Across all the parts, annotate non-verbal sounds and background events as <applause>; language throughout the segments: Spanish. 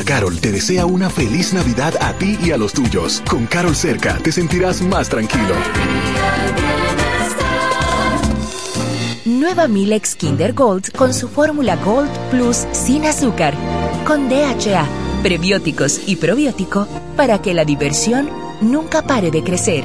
Carol te desea una feliz Navidad a ti y a los tuyos. Con Carol cerca te sentirás más tranquilo. Nueva Milex Kinder Gold con su fórmula Gold Plus sin azúcar, con DHA, prebióticos y probiótico para que la diversión nunca pare de crecer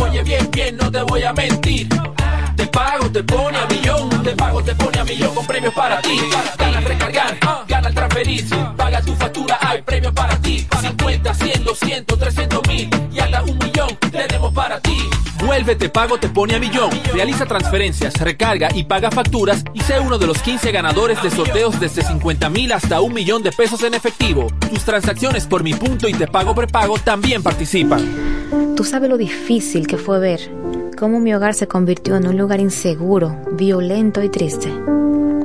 Oye bien, bien, no te voy a mentir. Te pago, te pone a millón. Te pago, te pone a millón con premios para ti. Gana recargar, gana al transferir. Paga tu factura, hay premios para ti. 50, 100, 200, 300 mil y hasta un millón tenemos para ti. Vuelve, te pago, te pone a millón. Realiza transferencias, recarga y paga facturas y sé uno de los 15 ganadores de sorteos desde 50 mil hasta un millón de pesos en efectivo. Tus transacciones por mi punto y te pago prepago también participan. Tú sabes lo difícil que fue ver cómo mi hogar se convirtió en un lugar inseguro, violento y triste.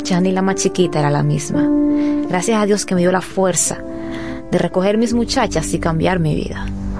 Ya ni la más chiquita era la misma. Gracias a Dios que me dio la fuerza de recoger mis muchachas y cambiar mi vida.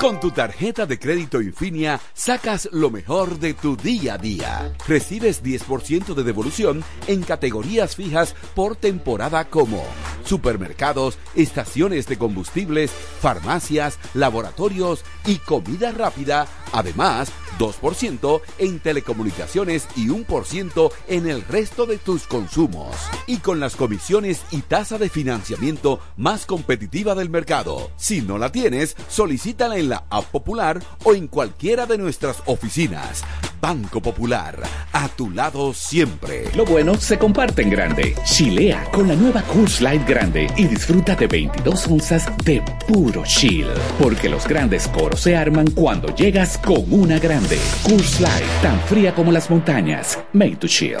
Con tu tarjeta de crédito Infinia sacas lo mejor de tu día a día. Recibes 10% de devolución en categorías fijas por temporada como supermercados, estaciones de combustibles, farmacias, laboratorios y comida rápida. Además, 2% en telecomunicaciones y 1% en el resto de tus consumos. Y con las comisiones y tasa de financiamiento más competitiva del mercado. Si no la tienes, solicítala en la app popular o en cualquiera de nuestras oficinas. Banco Popular, a tu lado siempre. Lo bueno se comparte en grande. Chilea con la nueva Coors Light Grande y disfruta de 22 onzas de puro chill. Porque los grandes coros se arman cuando llegas con una grande. Coors Light, tan fría como las montañas. Made to chill.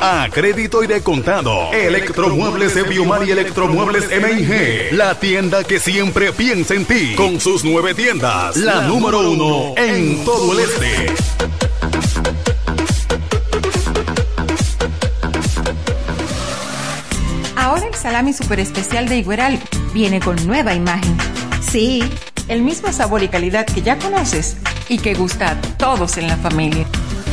a crédito y de contado. Electromuebles de Biomar y Electromuebles MIG. La tienda que siempre piensa en ti. Con sus nueve tiendas. La número uno en todo el este. Ahora el salami super especial de Igueral viene con nueva imagen. Sí, el mismo sabor y calidad que ya conoces y que gusta a todos en la familia.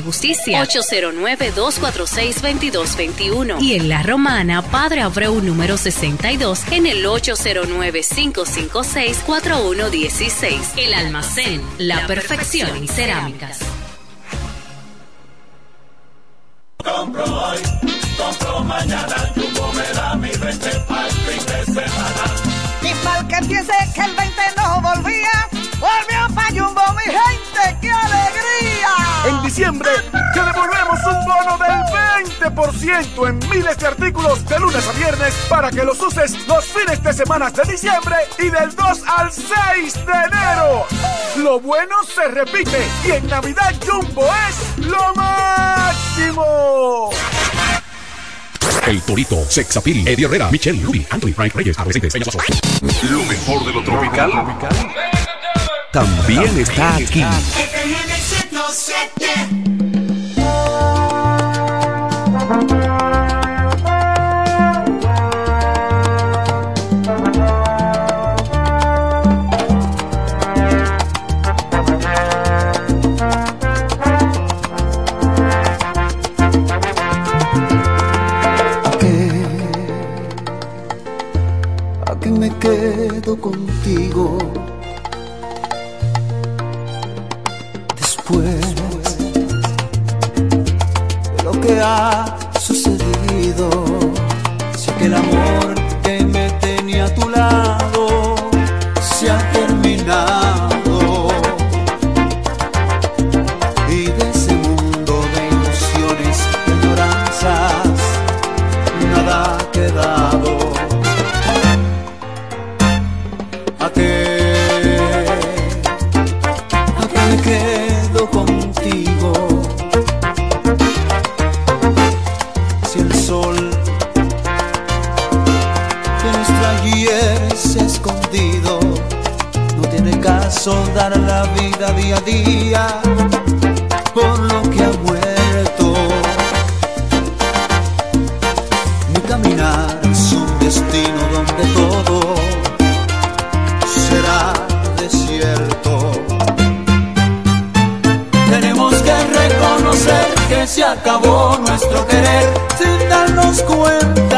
Justicia. 809-246-2221. Y en La Romana, Padre Abreu número 62 en el 809-556-4116. El almacén, la, perfección en cerámicas. Compro hoy, compro mañana, Jumbo me da mi mal que piense que el 20 no volvía, volvió pa' Jumbo, mi gente, ¡qué alegría! En diciembre te devolvemos un bono del 20% en miles de artículos de lunes a viernes para que los uses los fines de semana de diciembre y del 2 al 6 de enero. Lo bueno se repite y en Navidad Jumbo es lo máximo. El Torito, Sexapil, Eddie Herrera, Michelle, Ruby, Anthony, Frank Reyes, Adolescentes, Peña. Lo mejor de lo tropical. También está aquí. ¿A qué? ¿A qué me quedo contigo? Después de lo que ha sucedido, sé que el amor que me tenía a tu lado se ha terminado. Dar la vida día a día por lo que ha muerto. Mi caminar es un destino donde todo será desierto. Tenemos que reconocer que se acabó nuestro querer sin darnos cuenta.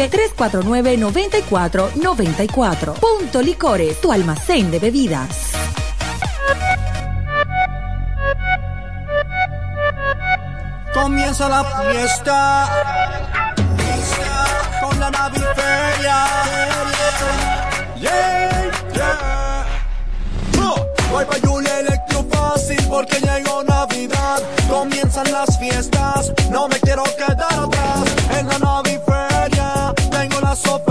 809-349-9494. Punto Licores, tu almacén de bebidas. Comienza la fiesta con la naviferia. Yeah, yeah. Oh, voy pa' Julia Electro Fácil porque llegó Navidad. Comienzan las fiestas, no me quiero quedar atrás. En la naviferia tengo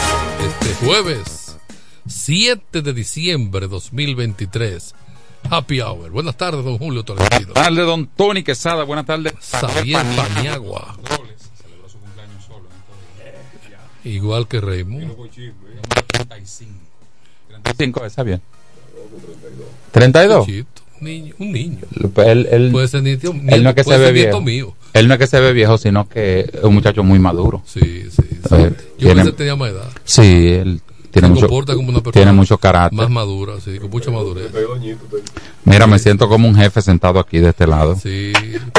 Jueves 7 de diciembre de 2023. Happy Hour. Buenas tardes, don Julio Tolentino. Buenas tardes, don Tony Quesada. Buenas tardes, Xavier Paniagua. Igual que Raymond. 35, está bien. 32. Chiquito, niño, un niño. Él, él, Puede ser nieto- él no es que se ve viejo. mío. Él no es que se ve viejo, sino que es un muchacho muy maduro. Sí, sí. sí. Eh, Yo tiene- pensé que tenía más edad. Sí, él tiene Se mucho, comporta como una persona tiene mucho carácter. Más madura, sí, con mucha madurez. Mira, me siento como un jefe sentado aquí de este lado. Sí.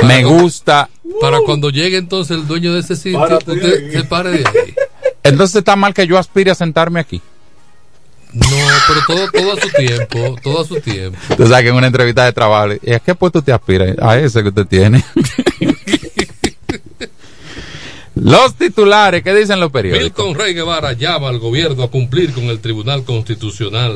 Me gusta. Para cuando llegue entonces el dueño de ese sitio, Párate usted se pare de ahí. Entonces está mal que yo aspire a sentarme aquí. No, pero todo, todo a su tiempo, todo a su tiempo. Tú sabes que en una entrevista de trabajo, ¿y a qué puesto te aspira? A ese que usted tiene. <laughs> los titulares, ¿qué dicen los periódicos? Milton Rey Guevara llama al gobierno a cumplir con el Tribunal Constitucional.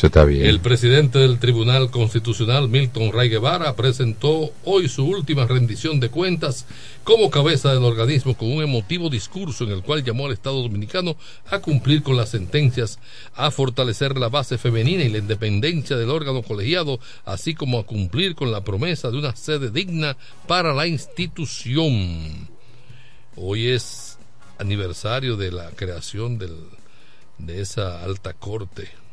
El presidente del Tribunal Constitucional, Milton Ray Guevara, presentó hoy su última rendición de cuentas como cabeza del organismo con un emotivo discurso en el cual llamó al Estado dominicano a cumplir con las sentencias, a fortalecer la base femenina y la independencia del órgano colegiado, así como a cumplir con la promesa de una sede digna para la institución. Hoy es aniversario de la creación del, de esa alta corte.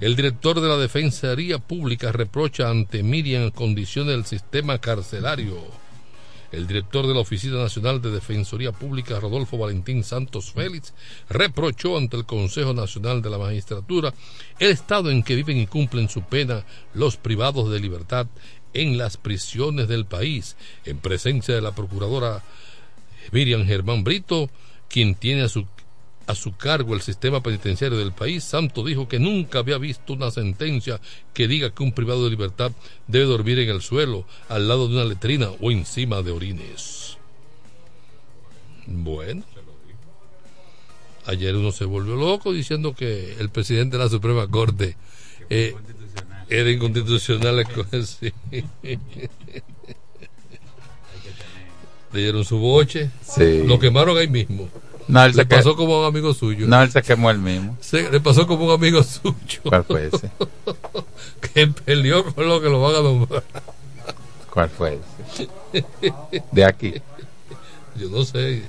El director de la Defensoría Pública reprocha ante Miriam condiciones del sistema carcelario. El director de la Oficina Nacional de Defensoría Pública, Rodolfo Valentín Santos Félix, reprochó ante el Consejo Nacional de la Magistratura el estado en que viven y cumplen su pena los privados de libertad en las prisiones del país, en presencia de la procuradora Miriam Germán Brito, quien tiene a su a su cargo el sistema penitenciario del país, Santo dijo que nunca había visto una sentencia que diga que un privado de libertad debe dormir en el suelo, al lado de una letrina o encima de orines. Bueno, ayer uno se volvió loco diciendo que el presidente de la Suprema Corte eh, Era inconstitucional. <laughs> Sí. Le dieron su boche. Sí. Lo quemaron ahí mismo. No, él le se pasó que- como un amigo suyo. No, él se quemó él mismo. Se- le pasó como un amigo suyo. ¿Cuál fue ese? <laughs> que peleó con lo que lo van a nombrar. ¿Cuál fue ese? De aquí. Yo no sé.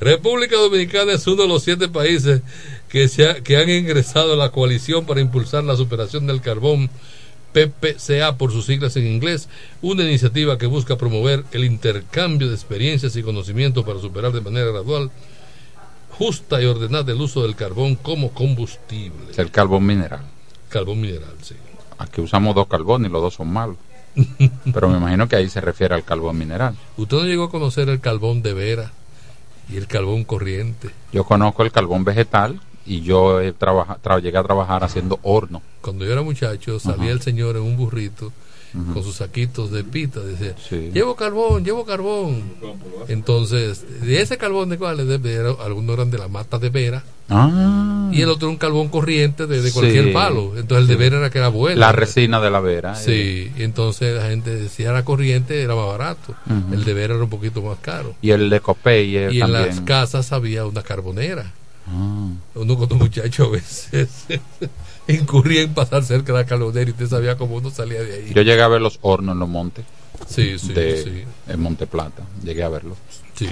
República Dominicana es uno de los siete países que, se ha- que han ingresado a la coalición para impulsar la superación del carbón PPCA por sus siglas en inglés, una iniciativa que busca promover el intercambio de experiencias y conocimientos para superar de manera gradual, justa y ordenada el uso del carbón como combustible. Es el carbón mineral. Carbón mineral, sí. Aquí usamos dos carbones y los dos son malos. <laughs> Pero me imagino que ahí se refiere al carbón mineral. ¿Usted no llegó a conocer el carbón de vera y el carbón corriente? Yo conozco el carbón vegetal y yo he tra- llegué a trabajar haciendo horno. Cuando yo era muchacho, salía el señor en un burrito Con sus saquitos de pita, decía, Sí. llevo carbón, llevo carbón. Entonces, de ese carbón de cuál, de vera, algunos eran de la mata de vera Ah. y el otro un carbón corriente de, de cualquier Sí. palo. Entonces el de vera era que era bueno. La resina de la vera. eh. Sí, y entonces la gente decía era corriente, era más barato. El de vera era un poquito más caro. Y el de Copeye Y en también. las casas había una carbonera. Ah. Uno cuando muchacho a veces <laughs> incurría en pasar cerca de la carbonera y usted sabía cómo uno salía de ahí. Yo llegué a ver los hornos en los montes. Sí, sí, de, sí. En Monte Plata. Llegué a verlos. Sí.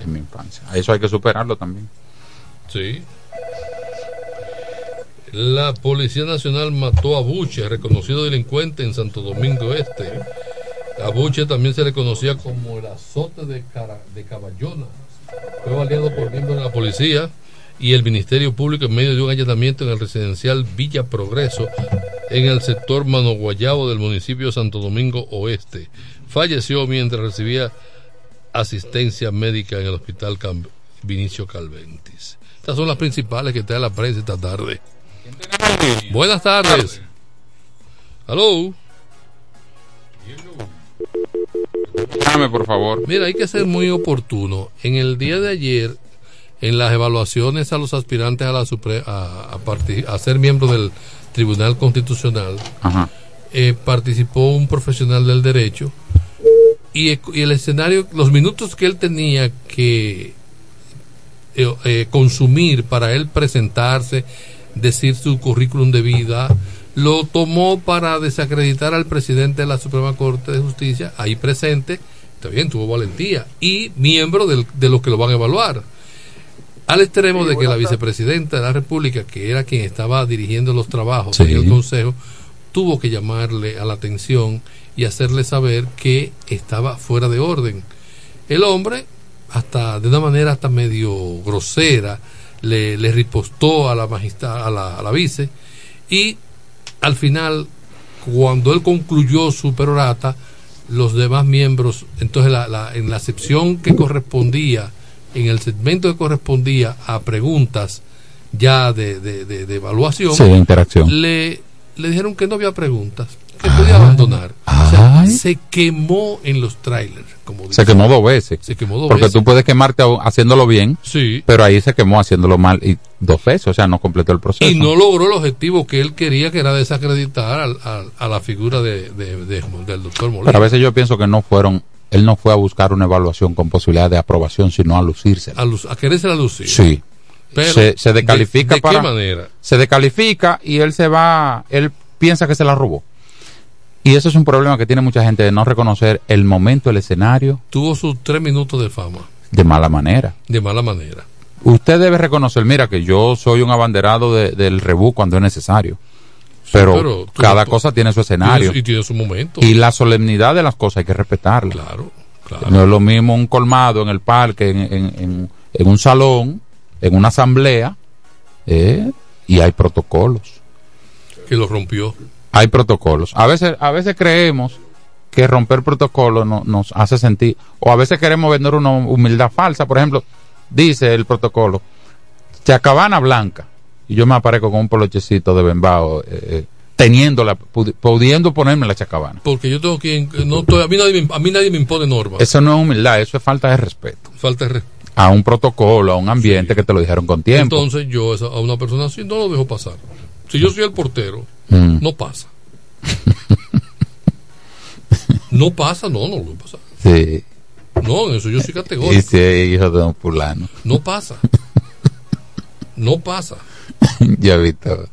En mi infancia. Eso hay que superarlo también. Sí. La Policía Nacional mató a Buche, reconocido delincuente en Santo Domingo Este. A Buche también se le conocía como el azote de, cara- de Caballona. Fue baleado por miembros de la policía y el Ministerio Público en medio de un allanamiento en el residencial Villa Progreso en el sector Mano Guayabo del municipio de Santo Domingo Oeste. Falleció mientras recibía asistencia médica en el hospital Cam- Vinicio Calventis. Estas son las principales que trae la prensa esta tarde. Buenas tardes. Aló. Dame, por favor. Mira, hay que ser muy oportuno. En el día de ayer, en las evaluaciones a los aspirantes a, la Supre- a, a a ser miembros del Tribunal Constitucional, Ajá. eh, participó un profesional del derecho y, y el escenario, los minutos que él tenía que eh, eh, consumir para él presentarse, decir su currículum de vida, lo tomó para desacreditar al presidente de la Suprema Corte de Justicia, ahí presente, está bien, tuvo valentía, y miembro del- de los que lo van a evaluar. Al extremo de que la vicepresidenta de la República, que era quien estaba dirigiendo los trabajos Sí. en el Consejo, tuvo que llamarle a la atención y hacerle saber que estaba fuera de orden. El hombre, hasta de una manera hasta medio grosera, le, le ripostó a la a la, a la vice, y al final, cuando él concluyó su perorata, los demás miembros, entonces la, la- en la sección que correspondía, en el segmento que correspondía a preguntas ya de, de- de- de evaluación, Sí, de interacción. Le, le dijeron que no había preguntas, que podía abandonar. O sea, se quemó en los trailers, como Se quemó dos veces. Se quemó dos Porque veces. tú puedes quemarte a- haciéndolo bien. Sí. Pero ahí se quemó haciéndolo mal y dos veces. O sea, no completó el proceso. y no logró el objetivo que él quería, que era desacreditar al- al- a la figura de, de- de- del doctor Molina. Pero a veces yo pienso que no fueron. Él no fue a buscar una evaluación con posibilidad de aprobación, sino a lucirse. a, luz- a quererse la lucir. Sí. Pero, se, se descalifica ¿de- de para. qué manera? Se descalifica y él se va. Él piensa que se la robó. Y eso es un problema que tiene mucha gente de no reconocer el momento, el escenario Tuvo sus tres minutos de fama, de mala manera. de mala manera. Usted debe reconocer, mira, que yo soy un abanderado de- del rebú cuando es necesario. Pero, cada no- cosa tiene su escenario. Tiene- y tiene su momento. Y la solemnidad de las cosas hay que respetarla. Claro, claro. No es lo mismo un colmado en el parque, en, en- en- en un salón, en una asamblea, eh, y hay protocolos. Que lo rompió. Hay protocolos. A veces, a veces creemos que romper protocolos no- nos hace sentir, o a veces queremos vender una humildad falsa. Por ejemplo, dice el protocolo, Chacabana Blanca, y yo me aparezco con un polochecito de Bembao, eh, eh, teniéndola, pudi- pudiendo ponerme la chacabana. Porque yo tengo que. No, estoy- a, mí nadie me, a mí nadie me impone normas. Eso no es humildad, eso es falta de respeto. Falta de respeto. A un protocolo, a un ambiente que te lo dijeron con tiempo. Entonces yo a una persona así no lo dejo pasar. Si yo soy el portero, Mm. no pasa. <laughs> No pasa, no, no lo pasa. Sí. No, eso yo soy <laughs> Y categórico. si es hijo de un fulano. No pasa. <laughs> No pasa. <laughs> ya he visto.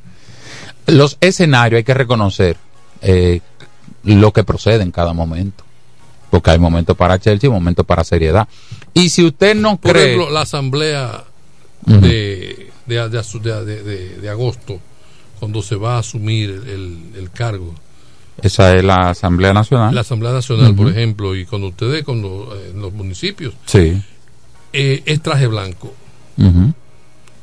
Los escenarios hay que reconocer eh, lo que procede en cada momento. Porque hay momentos para Chelsea y momentos para seriedad. Y si usted no Por cree. ejemplo, la asamblea de, de, de agosto, cuando se va a asumir el, cargo. Esa es la Asamblea Nacional. La Asamblea Nacional, por ejemplo, y cuando ustedes, cuando, eh, los municipios, Sí. eh, es traje blanco.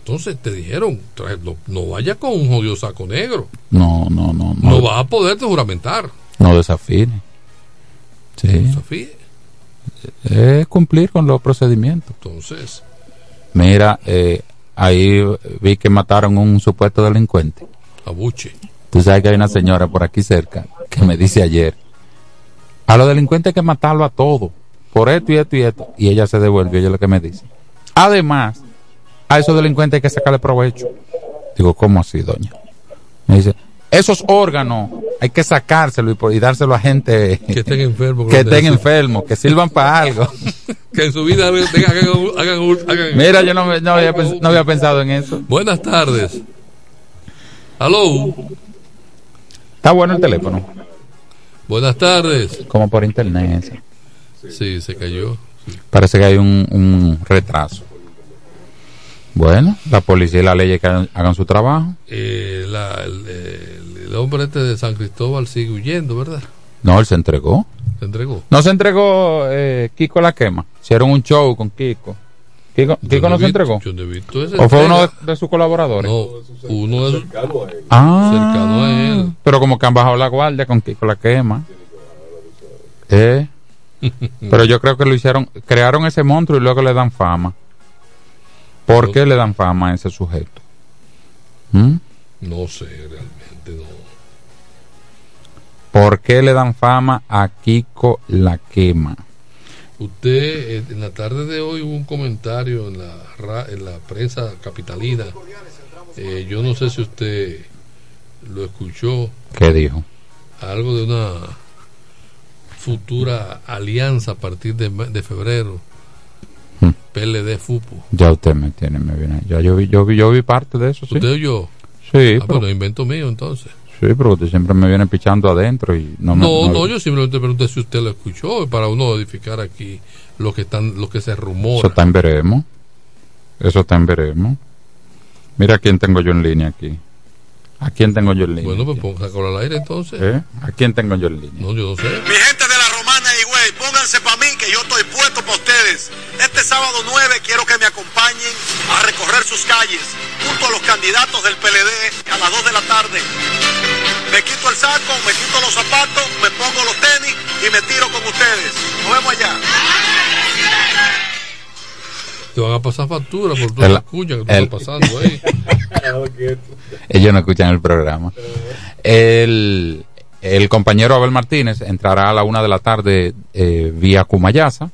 Entonces te dijeron, no, no vaya con un jodido saco negro. No, no, no. No, No, vas a poder juramentar. no desafine. Sí. Desafíe. Es cumplir con los procedimientos. Entonces, Mira, eh, ahí vi que mataron un supuesto delincuente. abuche. Tú sabes que hay una señora por aquí cerca que me dice ayer, a los delincuentes hay que matarlo a todos, por esto y esto y esto. Y ella se devuelve, ella es lo que me dice. Además, a esos delincuentes hay que sacarle provecho. Digo, ¿cómo así, doña? Me dice, esos órganos hay que sacárselo y, y dárselo a gente Que estén <laughs> enfermos. que estén enfermos, que sirvan para algo. <laughs> Que en su vida hagan, hagan- hagan- hagan- <laughs> Mira, yo no, me- no había, no había pensado en eso. Buenas tardes. Aló. Está bueno el teléfono, Buenas tardes. como por internet. Sí, se cayó. Parece que hay un, un retraso. Bueno, la policía y la ley que hagan, hagan su trabajo. Eh, la- el, hombre este de San Cristóbal sigue huyendo, ¿verdad? No, él se entregó. Se entregó. No se entregó eh, Kiko la quema. Hicieron un show con Kiko. Kiko, no se visto- entregó. yo no he visto ese ¿O fue uno de sus colaboradores? No, uno de sus Ah, cercano a él. Pero como que han bajado la guardia con Kiko la quema. Eh, <laughs> pero yo creo que lo hicieron, crearon ese monstruo y luego le dan fama. ¿Por qué le dan fama a ese sujeto? ¿Mm? No sé, realmente no. ¿Por qué le dan fama a Kiko la quema? Usted, eh, en la tarde de hoy hubo un comentario en la, en la prensa capitalina. Eh, yo no sé si usted lo escuchó. ¿Qué dijo? Algo de una futura alianza a partir de, de febrero. PLD FUPU. Ya usted me tiene, me viene. Ya yo vi, yo vi, yo vi parte de eso, sí. ¿Usted oyó? Sí, Ah, pero, bueno, invento mío entonces. sí, pero usted siempre me viene pichando adentro y no me. No, no, yo simplemente pregunté si usted lo escuchó para uno edificar aquí lo que están, lo que se Eso rumora. está en veremos. Eso está en veremos. Mira quién tengo yo en línea aquí. ¿A quién tengo yo en línea? Bueno, pues ponga al aire entonces. ¿Eh? ¿A quién tengo yo en línea? No, yo no sé. Mi gente de la Romana y güey, pónganse para mí que yo estoy puesto para ustedes. Este sábado 9 quiero que me acompañen a recorrer sus calles junto a los candidatos del PLD a las 2 de la tarde. Me quito el saco, me quito los zapatos, me pongo los tenis y me tiro con ustedes. Nos vemos allá. Te van a pasar factura por toda la cuña que tú el- estás pasando ahí. <laughs> Ellos no escuchan el programa. El, el compañero Abel Martínez entrará a la una de la tarde eh, vía Cumayasa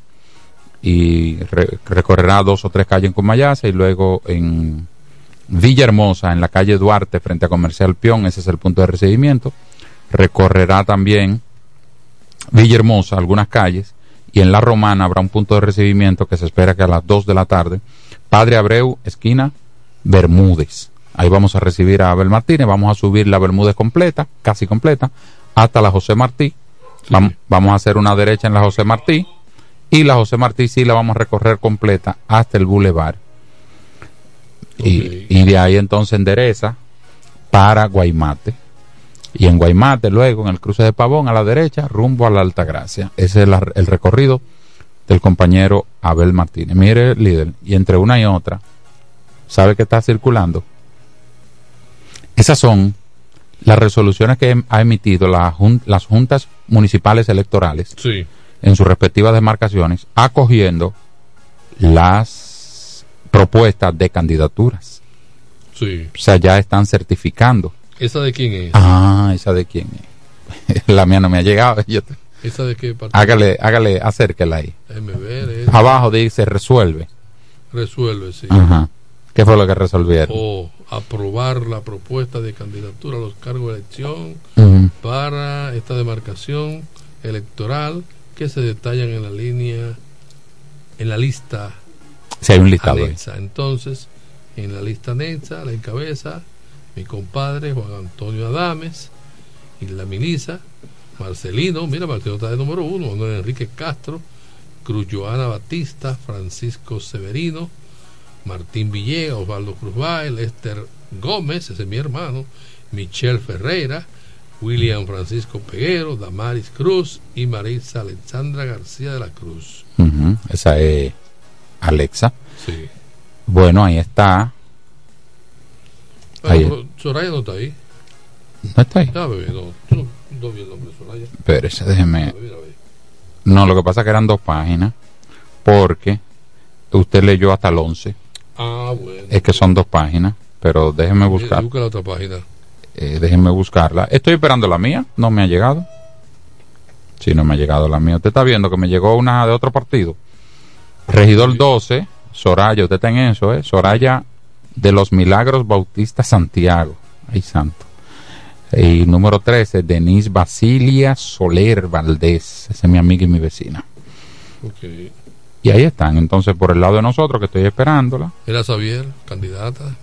y re- recorrerá dos o tres calles en Cumayasa y luego en Villahermosa, en la calle Duarte, frente a Comercial Pion, ese es el punto de recibimiento. Recorrerá también Villahermosa, algunas calles, y en La Romana habrá un punto de recibimiento que se espera que a las 2 de la tarde, Padre Abreu, esquina Bermúdez. Ahí vamos a recibir a Abel Martínez, vamos a subir la Bermúdez completa, casi completa, hasta la José Martí. Vam- vamos a hacer una derecha en la José Martí y la José Martí sí la vamos a recorrer completa hasta el Boulevard. Y, y de ahí entonces endereza para Guaymate. Y en Guaymate, luego en el cruce de Pavón, a la derecha, rumbo a la Alta Gracia. Ese es la- el recorrido del compañero Abel Martínez. Mire, líder, y entre una y otra, ¿sabe qué está circulando? Esas son las resoluciones que ha emitido la jun- las juntas municipales electorales Sí. En sus respectivas demarcaciones, acogiendo las propuestas de candidaturas. Sí. O sea, ya están certificando. ¿Esa de quién es? Ah, esa de quién es. <laughs> La mía no me ha llegado. Yo te- ¿Esa de qué partido? Hágale, hágale, acérquela ahí. Ver. eh. Abajo dice resuelve. Resuelve, sí. Ajá. ¿Qué fue lo que resolvieron? O aprobar la propuesta de candidatura a los cargos de elección para esta demarcación electoral que se detallan en la línea, en la lista Si hay un listado ahí. anexa. Entonces, en la lista anexa la encabeza mi compadre Juan Antonio Adames y la Milisa, Marcelino, mira, Marcelino está de número uno, Manuel Enrique Castro, Cruz Joana Batista, Francisco Severino, Martín Villegas, Osvaldo Cruz Bail, Esther Gómez, ese es mi hermano, Michelle Ferreira, William Francisco Peguero, Damaris Cruz y Marisa Alexandra García de la Cruz. Esa es Alexa. Sí. Bueno, ahí está. Ah, Ahí. pero Soraya no está ahí. ¿No está ahí? Ah, bebé, no, no, no vi el nombre de Soraya. Espérese, déjeme. Mira, ve. No, lo que pasa es que eran dos páginas. Porque usted leyó hasta el 11. Ah, bueno. Es que son dos páginas. Pero déjeme buscar. Busca la otra página. Eh, déjenme buscarla. Estoy esperando la mía. No me ha llegado. Sí, no me ha llegado la mía. Usted está viendo que me llegó una de otro partido. Regidor 12, Soraya. Usted está en eso, ¿eh? Soraya de los Milagros Bautista Santiago. Ay, santo. Y número 13, Denise Basilia Soler Valdés. Esa es mi amiga y mi vecina. Ok. Y ahí están. Entonces, por el lado de nosotros, que estoy esperándola. Era Xavier, candidata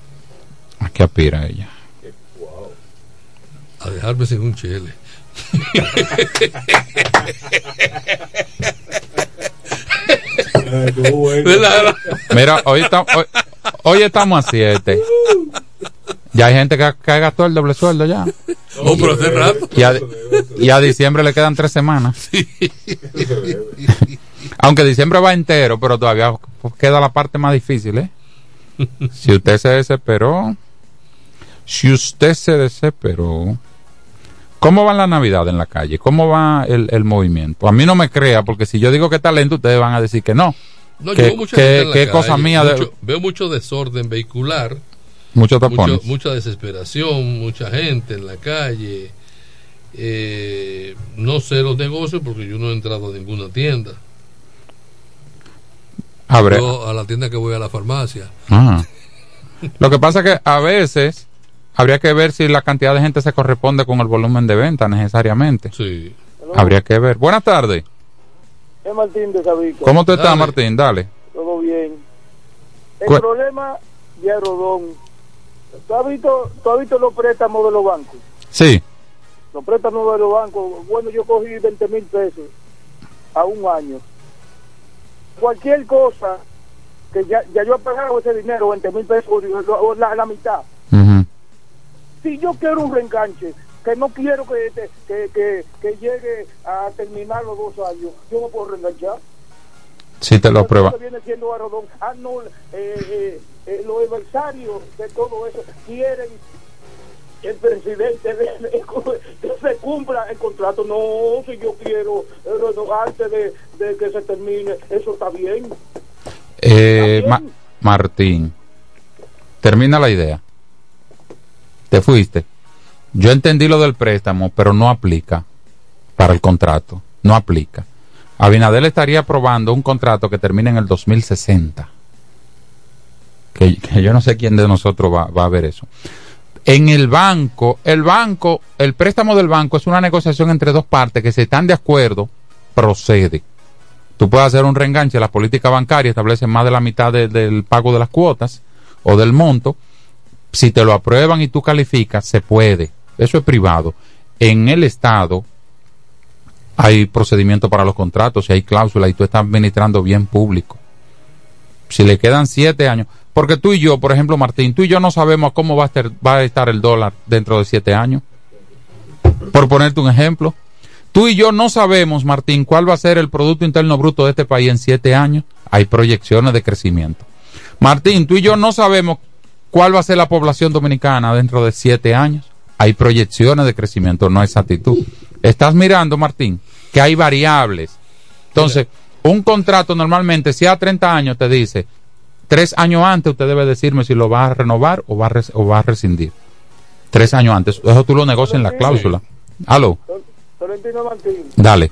¿A qué aspira ella? A dejarme sin un. ¿Verdad? <laughs> Mira, hoy, está- hoy, hoy estamos a 7. Ya hay gente que, que gastó el doble sueldo ya. Oh, pero hace rato. Y a, y a diciembre le quedan tres semanas. Aunque diciembre va entero, pero todavía queda la parte más difícil, ¿eh? Si usted se desesperó, si usted se desesperó, ¿cómo va la Navidad en la calle? ¿Cómo va el, el movimiento? A mí no me crea, porque si yo digo que talento, ustedes van a decir que no. No, yo que veo mucha que- gente en la que calle, cosa mía de- mucho- veo mucho desorden vehicular, mucho- mucha desesperación, mucha gente en la calle. Eh, no sé los negocios porque yo no he entrado a ninguna tienda. Abre- Yo a la tienda que voy a la farmacia. Ah. Lo que pasa es que a veces habría que ver si la cantidad de gente se corresponde con el volumen de venta necesariamente. Sí. Habría que ver. Buenas tardes. Es Martín de Sabico. ¿Cómo tú estás, Martín? Dale. Todo bien. El problema de Rodón. ¿Tú has, visto, ¿Tú has visto los préstamos de los bancos? Sí. Los préstamos de los bancos. Bueno, yo cogí 20 mil pesos a un año. Cualquier cosa que ya, ya yo he pagado ese dinero, 20 mil pesos, la, la mitad. Si yo quiero un reenganche, que no quiero que, que, que, que llegue a terminar los dos años, yo no puedo reenganchar. Si te lo prueba. que viene siendo Arrodón. Ah, no, eh, eh, eh, los adversarios de todo eso quieren el presidente de- de- que se cumpla el contrato. No, si yo quiero antes de, de que se termine, eso está bien. Ma- Martín, termina la idea. Te fuiste. Yo entendí lo del préstamo, pero no aplica para el contrato. No aplica. Abinadel estaría aprobando un contrato que termine en el 2060. Que, que yo no sé quién de nosotros va, a ver eso. En el banco, el banco, el préstamo del banco es una negociación entre dos partes que si están de acuerdo, procede. Tú puedes hacer un reenganche, la política bancaria establece más de la mitad de- del pago de las cuotas o del monto. Si te lo aprueban y tú calificas, se puede. Eso es privado. En el Estado hay procedimiento para los contratos y hay cláusulas y tú estás administrando bien público. Si le quedan siete años, porque tú y yo, por ejemplo, Martín, tú y yo no sabemos cómo va a estar, va a estar el dólar dentro de siete años. Por ponerte un ejemplo. Tú y yo no sabemos, Martín, cuál va a ser el Producto Interno Bruto de este país en siete años. Hay proyecciones de crecimiento. Martín, tú y yo no sabemos cuál va a ser la población dominicana dentro de siete años. Hay proyecciones de crecimiento, no exactitud. Estás mirando, Martín, que hay variables. Entonces, un contrato normalmente, si a 30 años te dice, tres años antes usted debe decirme si lo va a renovar o va a, res- o va a rescindir. Tres años antes. Eso tú lo negocias en la cláusula. Aló, Tolentino Martín. dale.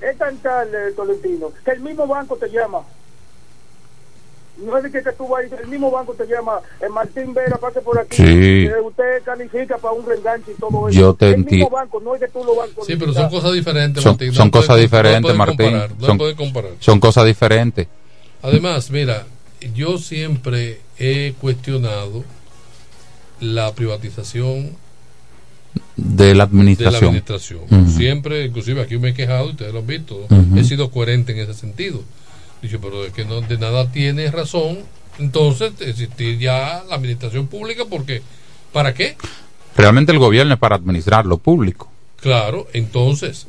Es tan tarde, Tolentino, que el mismo banco te llama. No es de que, que tú vas el mismo banco te llama, el Martín Vera, pase por aquí, Sí. eh, usted califica para un reenganche y todo eso. Yo te el mismo banco, no es que tú lo vas Sí, pero son cosas diferentes, Son, Martín. son No puede- cosas no diferentes, puede Martín. comparar, no son, puede comparar. son cosas diferentes. Además, mira, yo siempre he cuestionado la privatización De la de la administración. administración. Siempre, inclusive aquí me he quejado, ustedes lo han visto, he sido coherente en ese sentido. Dicho, pero es que no, de nada tiene razón, entonces existir ya la administración pública, porque ¿para qué? Realmente el gobierno es para administrar lo público. Claro, entonces,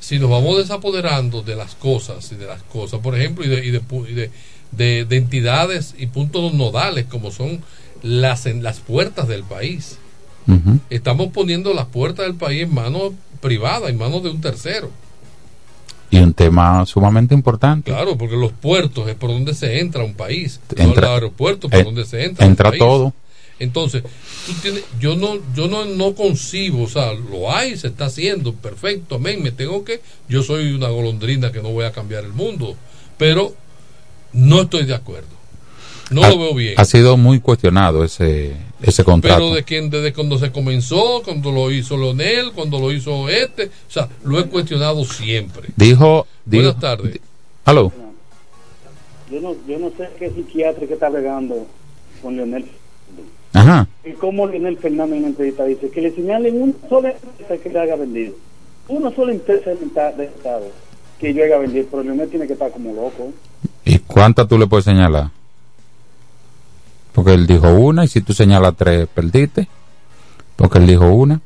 si nos vamos desapoderando de las cosas y de las cosas, por ejemplo, y de, y de, y de, de- de entidades y puntos nodales como son las, en las puertas del país, estamos poniendo las puertas del país en manos privadas, en manos de un tercero. Y un tema sumamente importante. Claro, porque los puertos es por donde se entra a un país, Entra- no el aeropuerto por eh, donde se entra. un entra país. todo. Entonces, tú tienes, yo no, yo no, no concibo, o sea, lo hay, se está haciendo, perfecto, amén, me tengo que, yo soy una golondrina que no voy a cambiar el mundo, pero no estoy de acuerdo, no ha, lo veo bien. ha sido muy cuestionado ese, ese contrato. Pero de quien desde cuando se comenzó, cuando lo hizo Leonel, cuando lo hizo este, o sea, lo he cuestionado siempre. Dijo, dijo Buenas tardes. Aló. Yo no, yo no sé qué psiquiatra que está regando con Leonel. Ajá. Y cómo Leonel Fernández en una entrevista dice que le señalen una sola empresa que le haga vendido. Una sola empresa de esta- de Estado que yo haga vendido. Pero Leonel tiene que estar como loco. ¿Y cuántas tú le puedes señalar? Porque él dijo una y si tú señalas tres, perdiste. Porque él dijo una.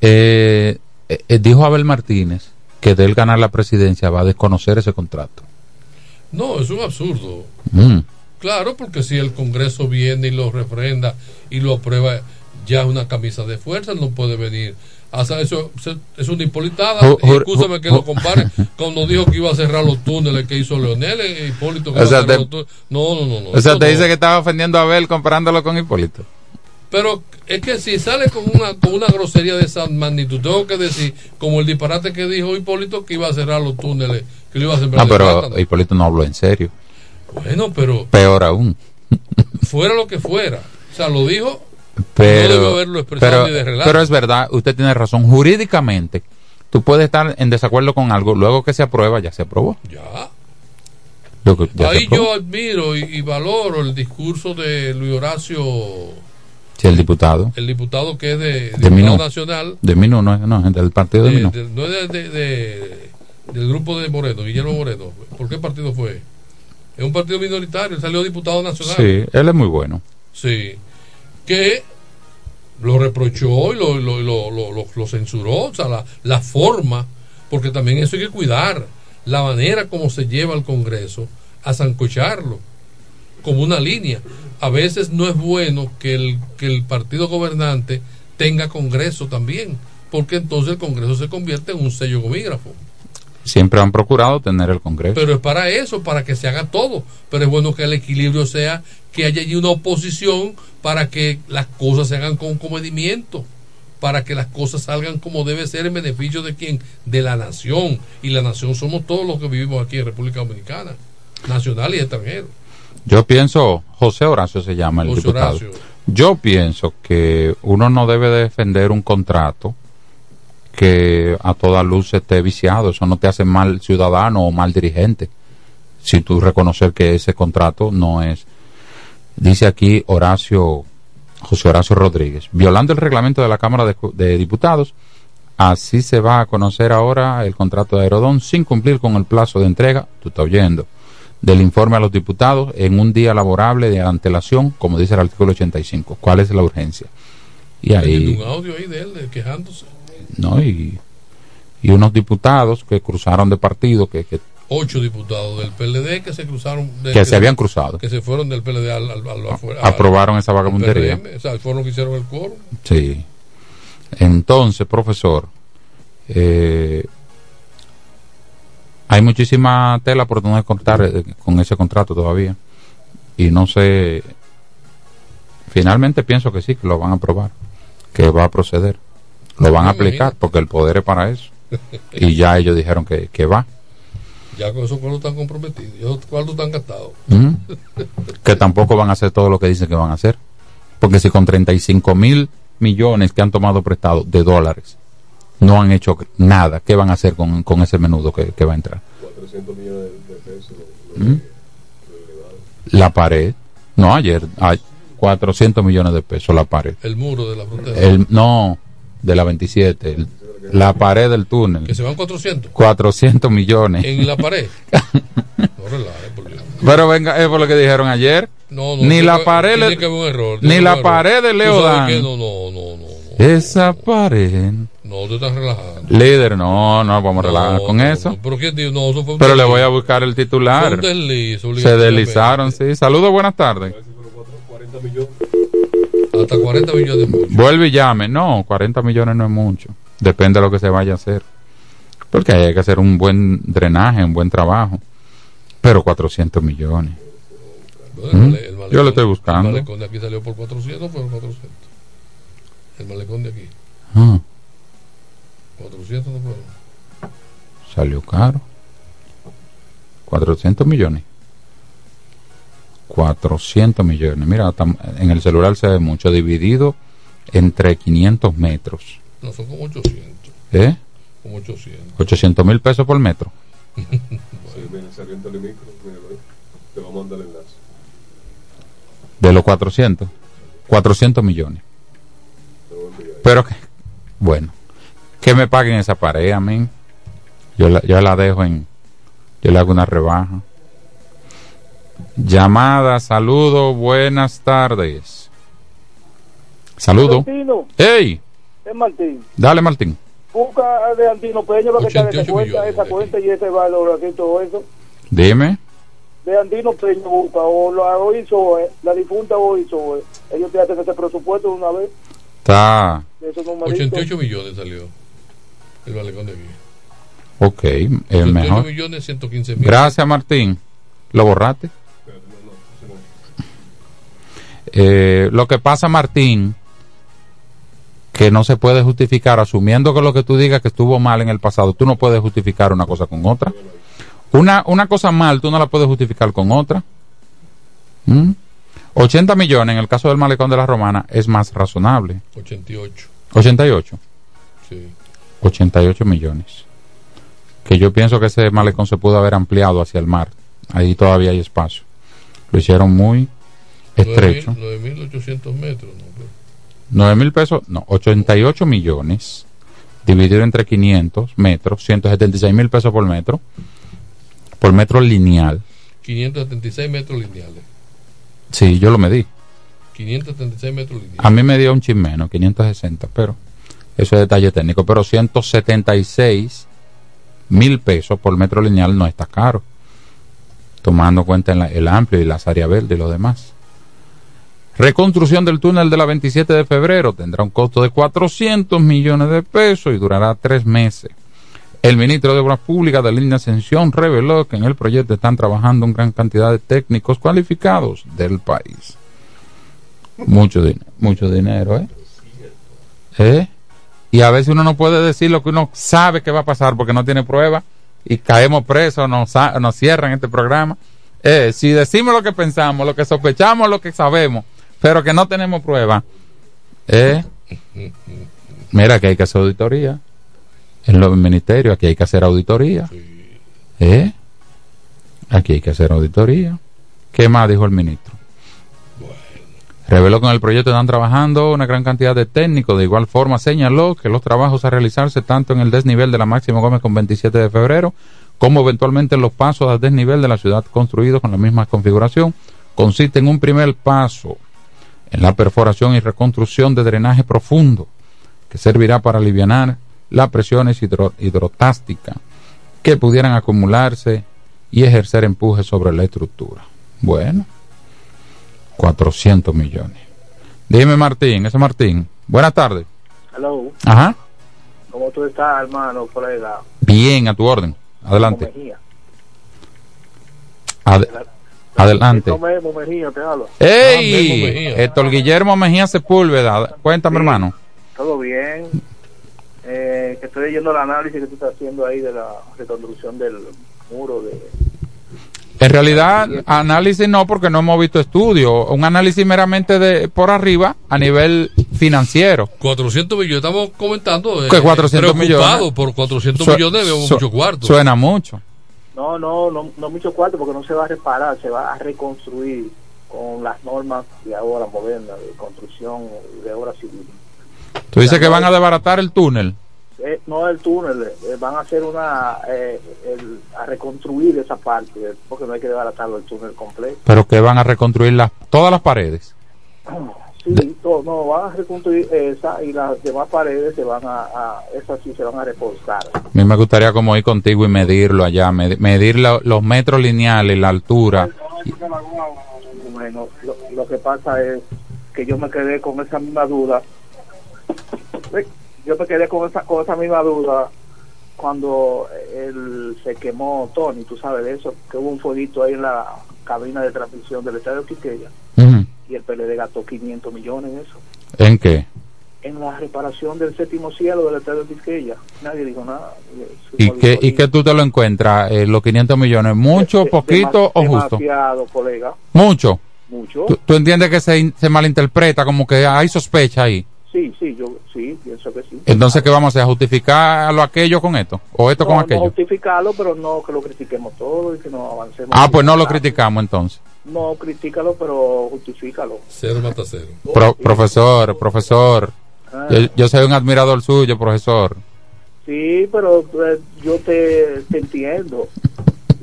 Eh, eh, eh, dijo Abel Martínez que de él ganar la presidencia va a desconocer ese contrato. No, es un absurdo. Mm. Claro, porque si el Congreso viene y lo refrenda y lo aprueba, ya es una camisa de fuerza, no puede venir. Hasta eso es una ju- Escúchame que lo compare <laughs> cuando dijo que iba a cerrar los túneles que hizo Leonel, eh, Hipólito. que O sea, te- los no, no, no. no, O sea, te no. dice que estaba ofendiendo a Abel comparándolo con Hipólito. Pero es que si sale con una, con una grosería de esa magnitud, tengo que decir, como el disparate que dijo Hipólito, que iba a cerrar los túneles, que le iba a sembrar No, de pero plátano. Hipólito no habló en serio. Bueno, pero Peor aún. fuera lo que fuera. O sea, lo dijo Pero, expresado pero, pero es verdad, usted tiene razón. Jurídicamente, tú puedes estar en desacuerdo con algo, luego que se aprueba, ya se aprobó. Ya. Lo que- ya Ahí yo admiro y, y valoro el discurso de Luis Horacio, Sí, el diputado. el diputado que es de, De Minú. nacional, De Minú, no, no, del partido de, de- Minú. de- no es de- de- de- del grupo de Moreno, Guillermo Moreno. ¿Por qué partido fue? Es un partido minoritario, él salió diputado nacional. Sí, él es muy bueno. Sí. Que lo reprochó y lo, lo, lo, lo- censuró, o sea, la, la forma, porque también eso hay que cuidar, la manera como se lleva al Congreso a zancocharlo, como una línea. A veces no es bueno que el, que el partido gobernante tenga Congreso también, porque entonces el Congreso se convierte en un sello gomígrafo. Siempre han procurado tener el Congreso. Pero es para eso, para que se haga todo. Pero es bueno que el equilibrio sea que haya allí una oposición para que las cosas se hagan con comedimiento, para que las cosas salgan como debe ser en beneficio de quién, de la nación. Y la nación somos todos los que vivimos aquí en República Dominicana, nacional y extranjero. Yo pienso, José Horacio se llama el José diputado. Horacio. Yo pienso que uno no debe defender un contrato que a toda luz esté viciado. Eso no te hace mal ciudadano o mal dirigente. Si tú reconocer que ese contrato no es. Dice aquí Horacio, José Horacio Rodríguez, violando el reglamento de la Cámara de, Diputados, así se va a conocer ahora el contrato de Aerodón sin cumplir con el plazo de entrega, tú estás oyendo, del informe a los diputados en un día laborable de antelación, como dice el artículo 85. ¿Cuál es la urgencia? Y ahí, un audio ahí de él quejándose. ¿No? Y, y unos diputados que cruzaron de partido, que, que Ocho diputados del PLD que se cruzaron. de- Que se habían cruzado. Que se fueron del PLD al, al- al- afuera- aprobaron esa vagabundería. PRM, o sea, fueron los que hicieron el quórum. Sí. Entonces, profesor, eh, hay muchísima tela por donde cortar eh, con ese contrato todavía. Y no sé, finalmente pienso que sí, que lo van a aprobar, que va a proceder. Lo van a aplicar porque el poder es para eso. <laughs> Y ya ellos dijeron que, que va. Ya con esos cuartos están comprometidos. Y esos cuartos están gastados. ¿Mm? <laughs> que tampoco van a hacer todo lo que dicen que van a hacer. Porque si con 35 mil millones que han tomado prestado de dólares no han hecho nada, ¿qué van a hacer con, con ese menudo que, que va a entrar? 400 millones de pesos. ¿Mm? La pared. No, ayer. Hay 400 millones de pesos la pared. El muro de la frontera. El, no, de la 27. el- la pared del túnel. Que se van 400. 400 millones. En la pared. <laughs> no relaje, porque. Pero venga, es por lo que dijeron ayer. No, no, ni la que- pared, le- que un error, ni la error. pared de ¿Tú Leo Dan. No, no, no, no. Esa pared. No, te estás relajando. Líder, no, no vamos a relajar con eso. ¿Pero qué digo? No, eso fue un Pero le voy a buscar el titular. Fue un desliz, Se deslizaron, sí. Saludos, buenas tardes. Hasta 40 millones. Vuelve y llame. No, 40 millones no es mucho. Depende de lo que se vaya a hacer. Porque hay que hacer un buen drenaje, un buen trabajo. Pero 400 millones. Bueno, el ¿Mm? male- el malecón- Yo lo estoy El buscando. malecón de aquí salió por 400, fueron 400. El malecón de aquí. Ah, 400 no fueron. salió caro. 400 millones. 400 millones. Mira, tam- en el celular se ve mucho dividido entre 500 metros. No, son como 800. ¿Eh? Como 800. 800 mil pesos por metro. <laughs> Sí, en Telemicro, míralo ahí. Te va a mandar el enlace. De los 400. 400 millones. Pero que, bueno, que me paguen esa pared a mí. Yo la, yo la dejo en, yo le hago una rebaja. Llamada, saludo, buenas tardes. Saludo. Antino, ¡Ey! es Martín. Dale, Martín. Busca de Antino Peña para que te 88 dé cuenta, esa cuenta y ese valor aquí todo eso. Dime. De Andino Peña busca, o la o hizo, eh, la difunta o hizo, eh. ellos te hacen ese presupuesto de una vez, Está. de esos numeritos. 88 millones salió. El malecón de aquí. Ok, es 88 mejor. millones 115 mil. Gracias, Martín. ¿Lo borraste? Eh, lo que pasa, Martín, que no se puede justificar, asumiendo que lo que tú digas que estuvo mal en el pasado, tú no puedes justificar una cosa con otra. Una, una cosa mal, tú no la puedes justificar con otra. ¿Mm? 80 millones en el caso del malecón de la Romana es más razonable. 88. 88. Sí. 88 millones. Que yo pienso que ese malecón se pudo haber ampliado hacia el mar. Ahí todavía hay espacio. Lo hicieron muy estrecho. 9.800 metros. ¿no? 9 mil pesos, no, 88 millones dividido entre 500 metros, 176 mil pesos por metro, por metro lineal. 576 metros lineales. Sí, yo lo medí. 576 metros lineales. A mí me dio un chin menos, 560, pero eso es detalle técnico. Pero 176 mil pesos por metro lineal no está caro, tomando en cuenta en la- el amplio y las áreas verdes y lo demás. Reconstrucción del túnel de la 27 de febrero tendrá un costo de 400 millones de pesos y durará tres meses. El ministro de Obras Públicas de Línea Ascensión reveló que en el proyecto están trabajando una gran cantidad de técnicos cualificados del país. Mucho, din- mucho dinero, ¿eh? ¿eh? Y a veces uno no puede decir lo que uno sabe que va a pasar porque no tiene prueba y caemos presos, nos, nos cierran este programa. Eh, si decimos lo que pensamos, lo que sospechamos, lo que sabemos, pero que no tenemos prueba, eh, mira que hay que hacer auditoría en los ministerios, aquí hay que hacer auditoría. ¿Eh? Aquí hay que hacer auditoría. ¿Qué más dijo el ministro? Reveló que en el proyecto están trabajando una gran cantidad de técnicos. De igual forma, señaló que los trabajos a realizarse tanto en el desnivel de la Máximo Gómez con 27 de febrero, como eventualmente en los pasos al desnivel de la ciudad construidos con la misma configuración, consiste en un primer paso en la perforación y reconstrucción de drenaje profundo, que servirá para aliviar las presiones hidro- hidrotásticas que pudieran acumularse y ejercer empuje sobre la estructura. Bueno, 400 millones. Dime Martín, ese Martín. Buenas tardes. Hello, Ajá. ¿cómo tú estás, hermano, colega? Bien, a tu orden. Adelante. Ad- adelante. Memo Mejía, te hablo. ¡Ey! Héctor Guillermo Mejía Sepúlveda. Cuéntame, hermano. Todo bien. Eh, que estoy leyendo el análisis que tú estás haciendo ahí de la reconstrucción del muro de... En realidad, análisis no, porque no hemos visto estudio. Un análisis meramente de por arriba a nivel financiero. 400 millones, estamos comentando. eh, Que 400 preocupado millones. por 400 Su- millones, vemos su- mucho cuarto. Suena mucho. No, no, no, no mucho cuarto porque no se va a reparar, se va a reconstruir con las normas de ahora modernas de construcción de obra civil. Tú dices que van a desbaratar el túnel. Eh, no el túnel, eh, van a hacer una, eh, el- a reconstruir esa parte, porque no hay que desbaratarlo el túnel completo. Pero que van a reconstruir las, todas las paredes. <clears throat> Sí, todo, no, van a reconstruir esa y las demás paredes se van a, a esas sí se van a reforzar. A mí me gustaría como ir contigo y medirlo allá, med- medir la- los metros lineales, la altura. Bueno, lo, lo que pasa es que yo me quedé con esa misma duda. Yo me quedé con esa, con esa misma duda cuando él se quemó Tony, tú sabes de eso, que hubo un fueguito ahí en la cabina de transmisión del Estadio Quiqueya. Y el PLD gastó 500 millones en eso. ¿En qué? En la reparación del séptimo cielo del Estadio Quisqueya. Nadie dijo nada. ¿Y qué, y qué tú te lo encuentras? eh, los 500 millones, ¿mucho, poquito o justo? Demasiado, colega. Mucho. Mucho. ¿Tú, tú entiendes que se, se malinterpreta, como que hay sospecha ahí? Sí, sí, yo sí, pienso que sí. Entonces, ¿qué vamos a hacer? ¿Justificar lo aquello con esto? ¿O esto no, con no aquello? justificarlo, pero no que lo critiquemos todo y que no avancemos. Ah, pues no lo criticamos entonces. No, critícalo, pero justifícalo. Cero mata cero. Pro- profesor, profesor. Ah. Yo, yo soy un admirador suyo, profesor. Sí, pero eh, yo te, te entiendo.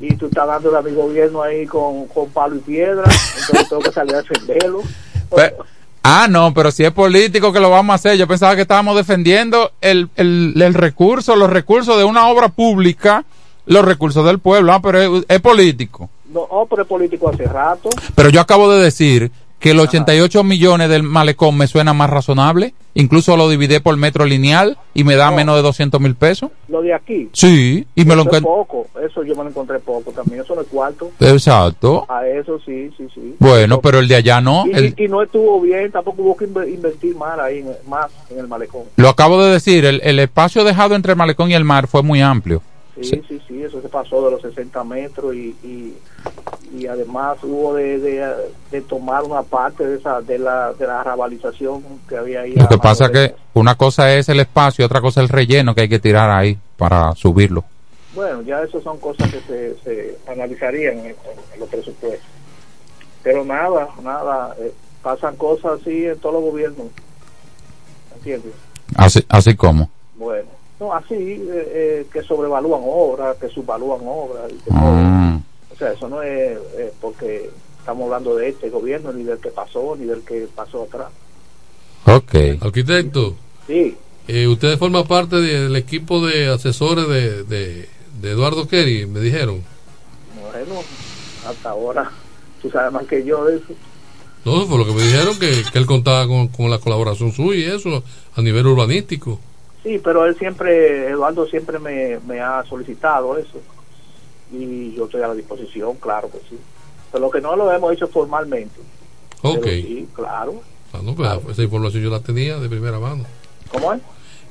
Y tú estás dándole a mi gobierno ahí con, con palo y piedra, entonces tengo que salir a defenderlo. Ah, no, pero si es político que lo vamos a hacer. Yo pensaba que estábamos defendiendo el, el, el recurso, los recursos de una obra pública, los recursos del pueblo. Ah, pero es, es político. No, oh, pero es político hace rato. Pero yo acabo de decir que los 88 millones del malecón me suena más razonable. Incluso lo dividí por metro lineal y me da menos de 200 mil pesos. Lo de aquí. Sí, y me lo encuentro. poco, eso yo me lo encontré poco también, eso no es cuarto. Exacto. A eso sí, sí, sí. Bueno, pero el de allá no. Y, el- y no estuvo bien, tampoco hubo que inve- invertir más ahí, en- más en el malecón. lo acabo de decir, el, el espacio dejado entre el malecón y el mar fue muy amplio. Sí, sí, sí, eso se pasó de los 60 metros y, y, y además hubo de, de, de tomar una parte de esa de la, de la rabalización que había ahí. Lo que pasa de- que una cosa es el espacio y otra cosa es el relleno que hay que tirar ahí para subirlo. Bueno, ya eso son cosas que se, se analizarían en, en los presupuestos. Pero nada, nada, eh, pasan cosas así en todos los gobiernos. ¿Entiendes? Así, así como. Bueno, no, así eh, eh, que sobrevalúan obras, que subvalúan obras. y que todo. O sea, eso no es porque estamos hablando de este gobierno, ni del que pasó, ni del que pasó atrás. Ok. Arquitecto, Sí, eh, ustedes forman parte de- del equipo de asesores de, de, de Eduardo Kerry, me dijeron. bueno, hasta ahora tú sabes más que yo de eso. No, eso fue lo que me dijeron, que, que él contaba con, con la colaboración suya y eso a nivel urbanístico. Sí, pero él siempre, Eduardo siempre me, me ha solicitado eso. Y yo estoy a la disposición, claro que sí. Pero lo que no lo hemos hecho formalmente. Ok. Pero sí, claro. Ah, no, pues, esa información yo la tenía de primera mano. ¿Cómo es?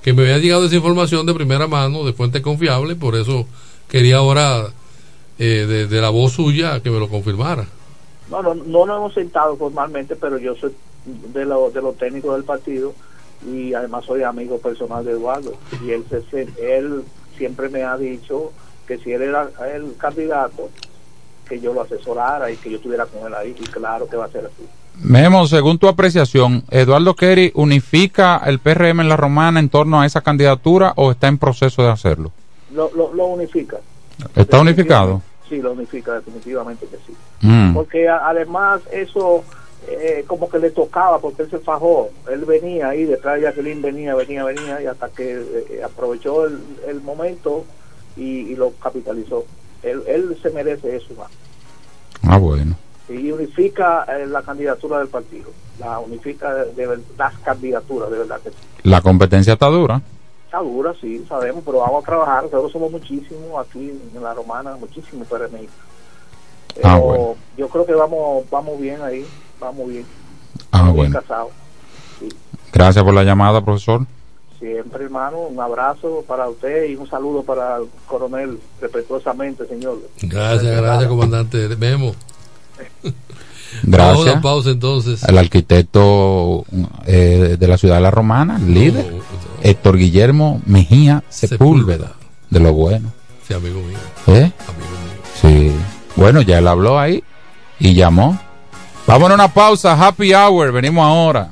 Que me había llegado esa información de primera mano, de fuente confiable, por eso quería ahora eh, de, de la voz suya que me lo confirmara. No, no, no nos hemos sentado formalmente, pero yo soy de, lo, de los técnicos del partido y además soy amigo personal de Eduardo. Y él, se- él siempre me ha dicho que si él era el candidato, que yo lo asesorara y que yo estuviera con él ahí. Y claro que va a ser así. Memo, según tu apreciación, ¿Eduardo Kerry unifica el PRM en la romana en torno a esa candidatura o está en proceso de hacerlo? Lo, lo, lo unifica. ¿Está unificado? Sí, lo unifica definitivamente que sí. Mm. Porque a- además eso eh, como que le tocaba porque él se fajó. Él venía ahí detrás de Jacqueline, venía, venía, venía y hasta que eh, aprovechó el, el momento y, y lo capitalizó. Él, él se merece eso más. Ah, bueno. Y unifica eh, la candidatura del partido. La unifica de, las candidaturas, de verdad que sí. La competencia está dura. Está dura, sí, sabemos, pero vamos a trabajar. Nosotros somos muchísimos aquí en la romana, muchísimos PRMI. Ah, Pero bueno. yo creo que vamos vamos bien ahí, vamos bien. Ah, bien bueno. casados. Gracias por la llamada, profesor. Siempre, hermano, un abrazo para usted y un saludo para el coronel, respetuosamente, señor. Gracias, gracias, comandante. Memo. Gracias. <laughs> Vamos a una pausa entonces. El arquitecto eh, de la ciudad de la Romana, el líder, Héctor Guillermo Mejía Sepúlveda, de lo bueno. Sí, amigo mío. ¿Eh? Sí. Bueno, ya él habló ahí y llamó. Vamos a una pausa, happy hour, venimos ahora.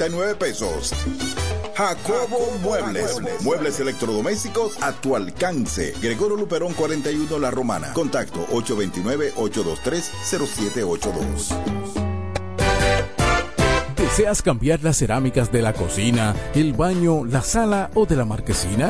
12,339 pesos. Jacobo Muebles. Muebles electrodomésticos a tu alcance. Gregorio Luperón 41 La Romana. Contacto 829-823-0782. ¿Deseas cambiar las cerámicas de la cocina, el baño, la sala o de la marquesina?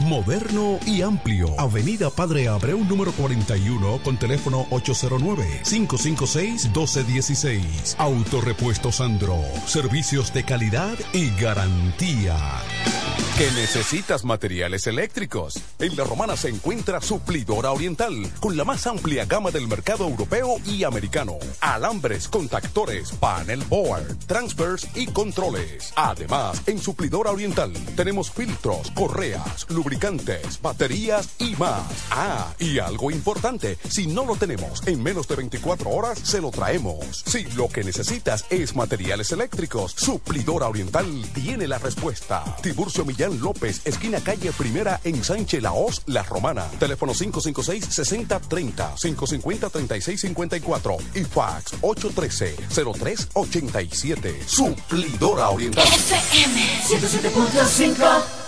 Moderno y amplio. Avenida Padre Abreu número 41 con teléfono 809-556-1216. Autorepuesto Sandro. Servicios de calidad y garantía. ¿Que necesitas materiales eléctricos? En La Romana se encuentra Suplidora Oriental, con la más amplia gama del mercado europeo y americano. Alambres, contactores, panel board, transfers y controles. Además, en Suplidora Oriental tenemos filtros, correas, lubricantes, baterías y más. Ah, y algo importante, si no lo tenemos en menos de 24 horas, se lo traemos. Si lo que necesitas es materiales eléctricos, Suplidora Oriental tiene la respuesta. Tiburcio Millán López, esquina calle Primera en Sánchez Laos, La Romana. Teléfono 556-6030, 550-3654 y fax 813-0387. Suplidora Oriental. FM 107.5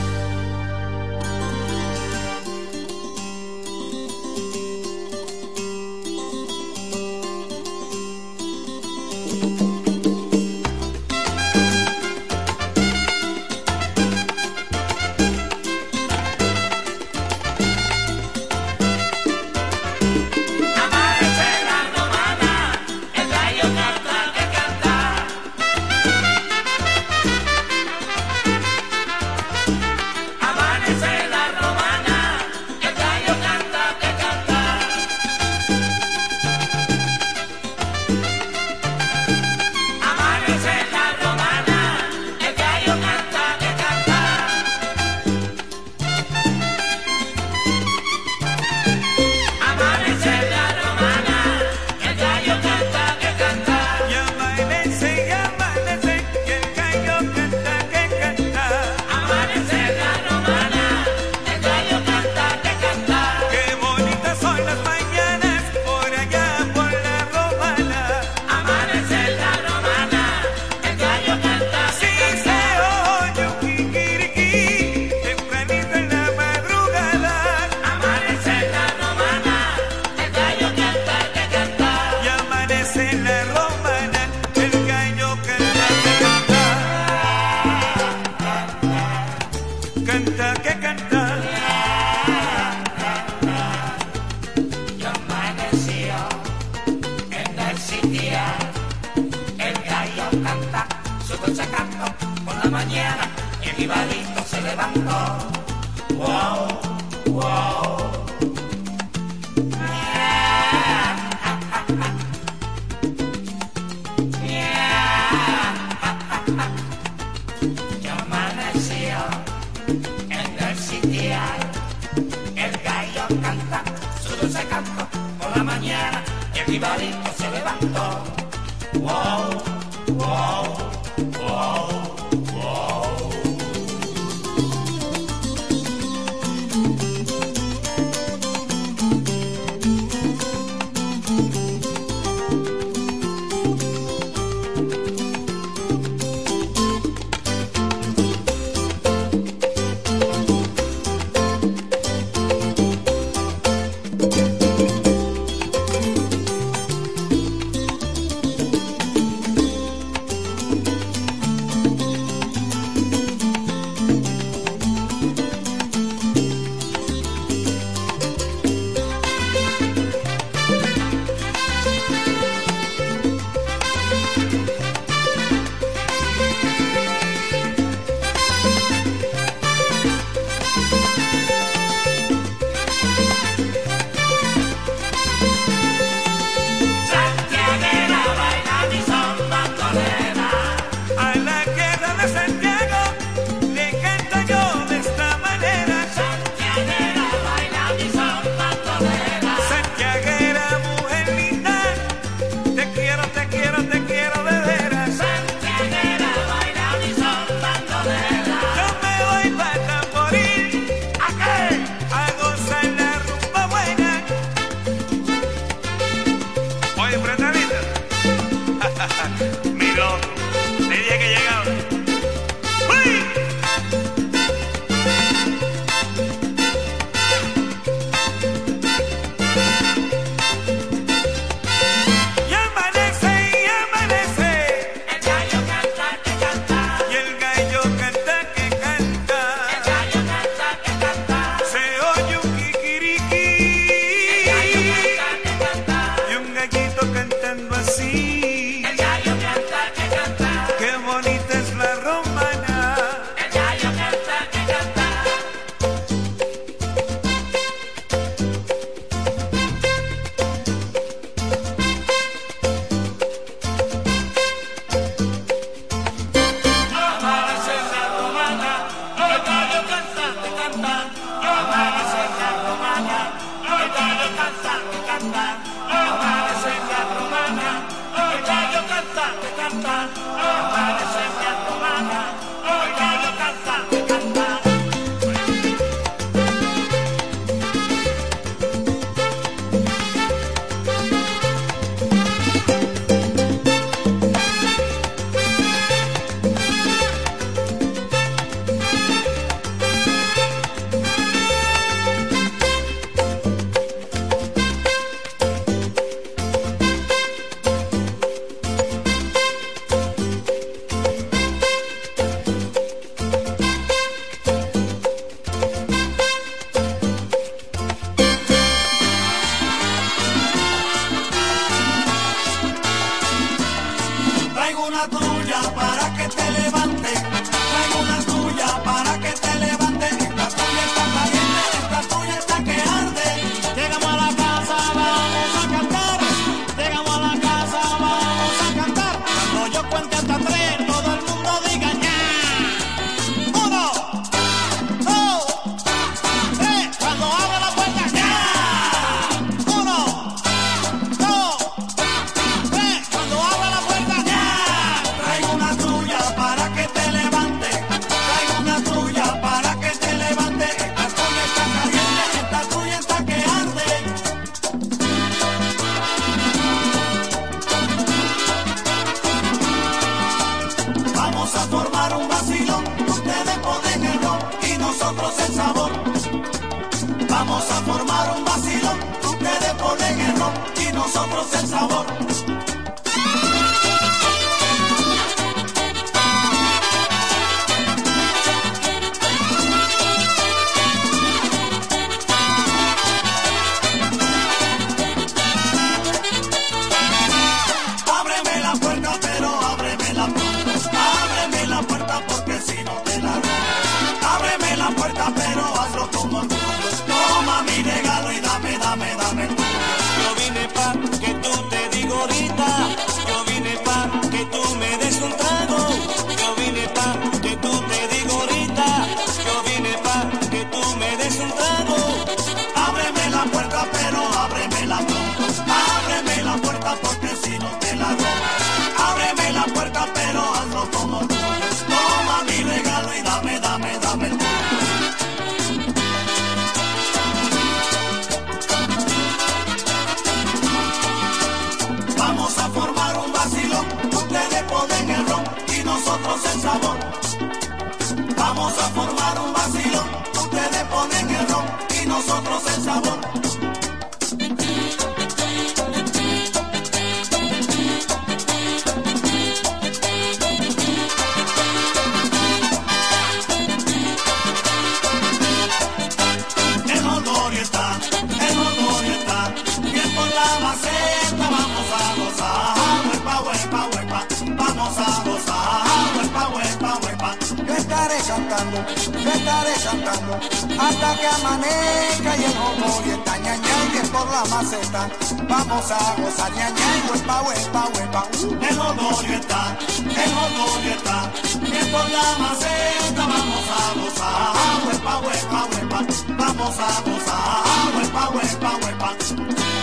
Estaré cantando, yo estaré cantando hasta que amanezca y el está ña, y bien por la maceta. Vamos a gozar ña, ña, y huepa, huepa, huepa. El motorio está, el motorio está, bien por la maceta vamos a gozar. Huepa, huepa, huepa, vamos a gozar. Huepa, huepa, huepa.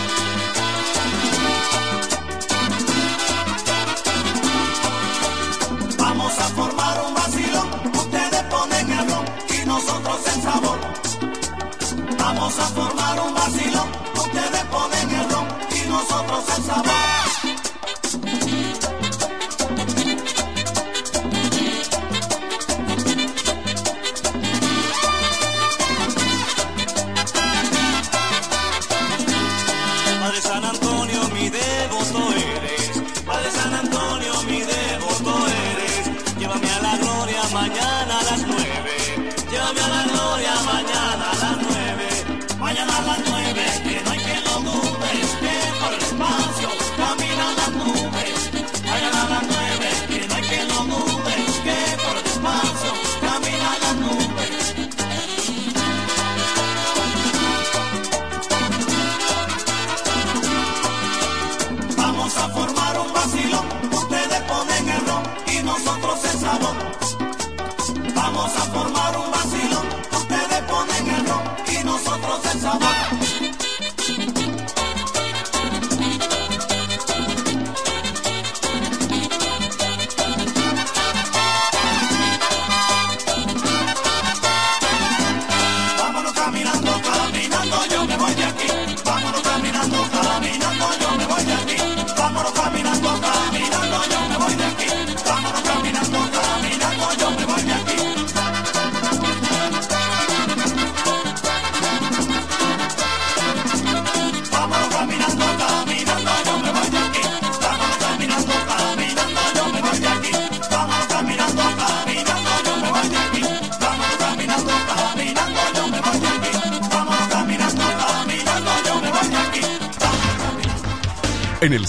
Nosotros el sabor. Vamos a formar un vacilón, ustedes ponen el ron y nosotros el sabor.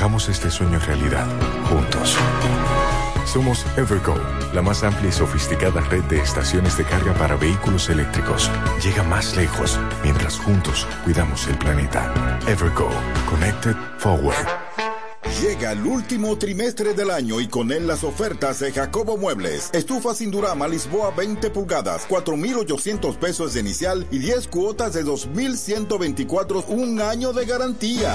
hagamos este sueño realidad, juntos. Somos Evergo, la más amplia y sofisticada red de estaciones de carga para vehículos eléctricos. Llega más lejos mientras juntos cuidamos el planeta. Evergo, Connected Forward. Llega el último trimestre del año y con él las ofertas de Jacobo Muebles. Estufa sin Durama Lisboa 20 pulgadas, 4,800 pesos de inicial y 10 cuotas de 2,124, un año de garantía.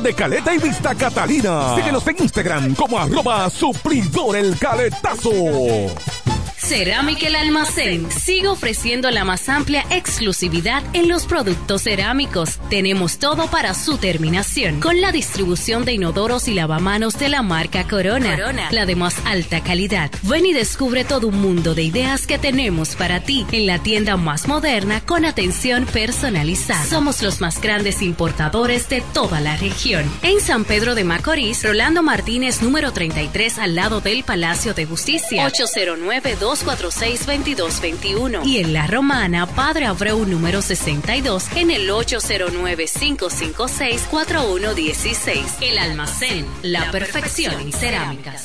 de Caleta y Vista Catalina. Síguenos en Instagram como arroba supridor el caletazo. Cerámica El Almacén sigue ofreciendo la más amplia exclusividad en los productos cerámicos. Tenemos todo para su terminación, con la distribución de inodoros y lavamanos de la marca Corona, la de más alta calidad. Ven y descubre todo un mundo de ideas que tenemos para ti en la tienda más moderna con atención personalizada. Somos los más grandes importadores de toda la región. En San Pedro de Macorís, Rolando Martínez, número 33, al lado del Palacio de Justicia. 809 246-2221. Y en La Romana, Padre Abreu número 62 en el 809-556-4116. El almacén, la perfección en cerámicas.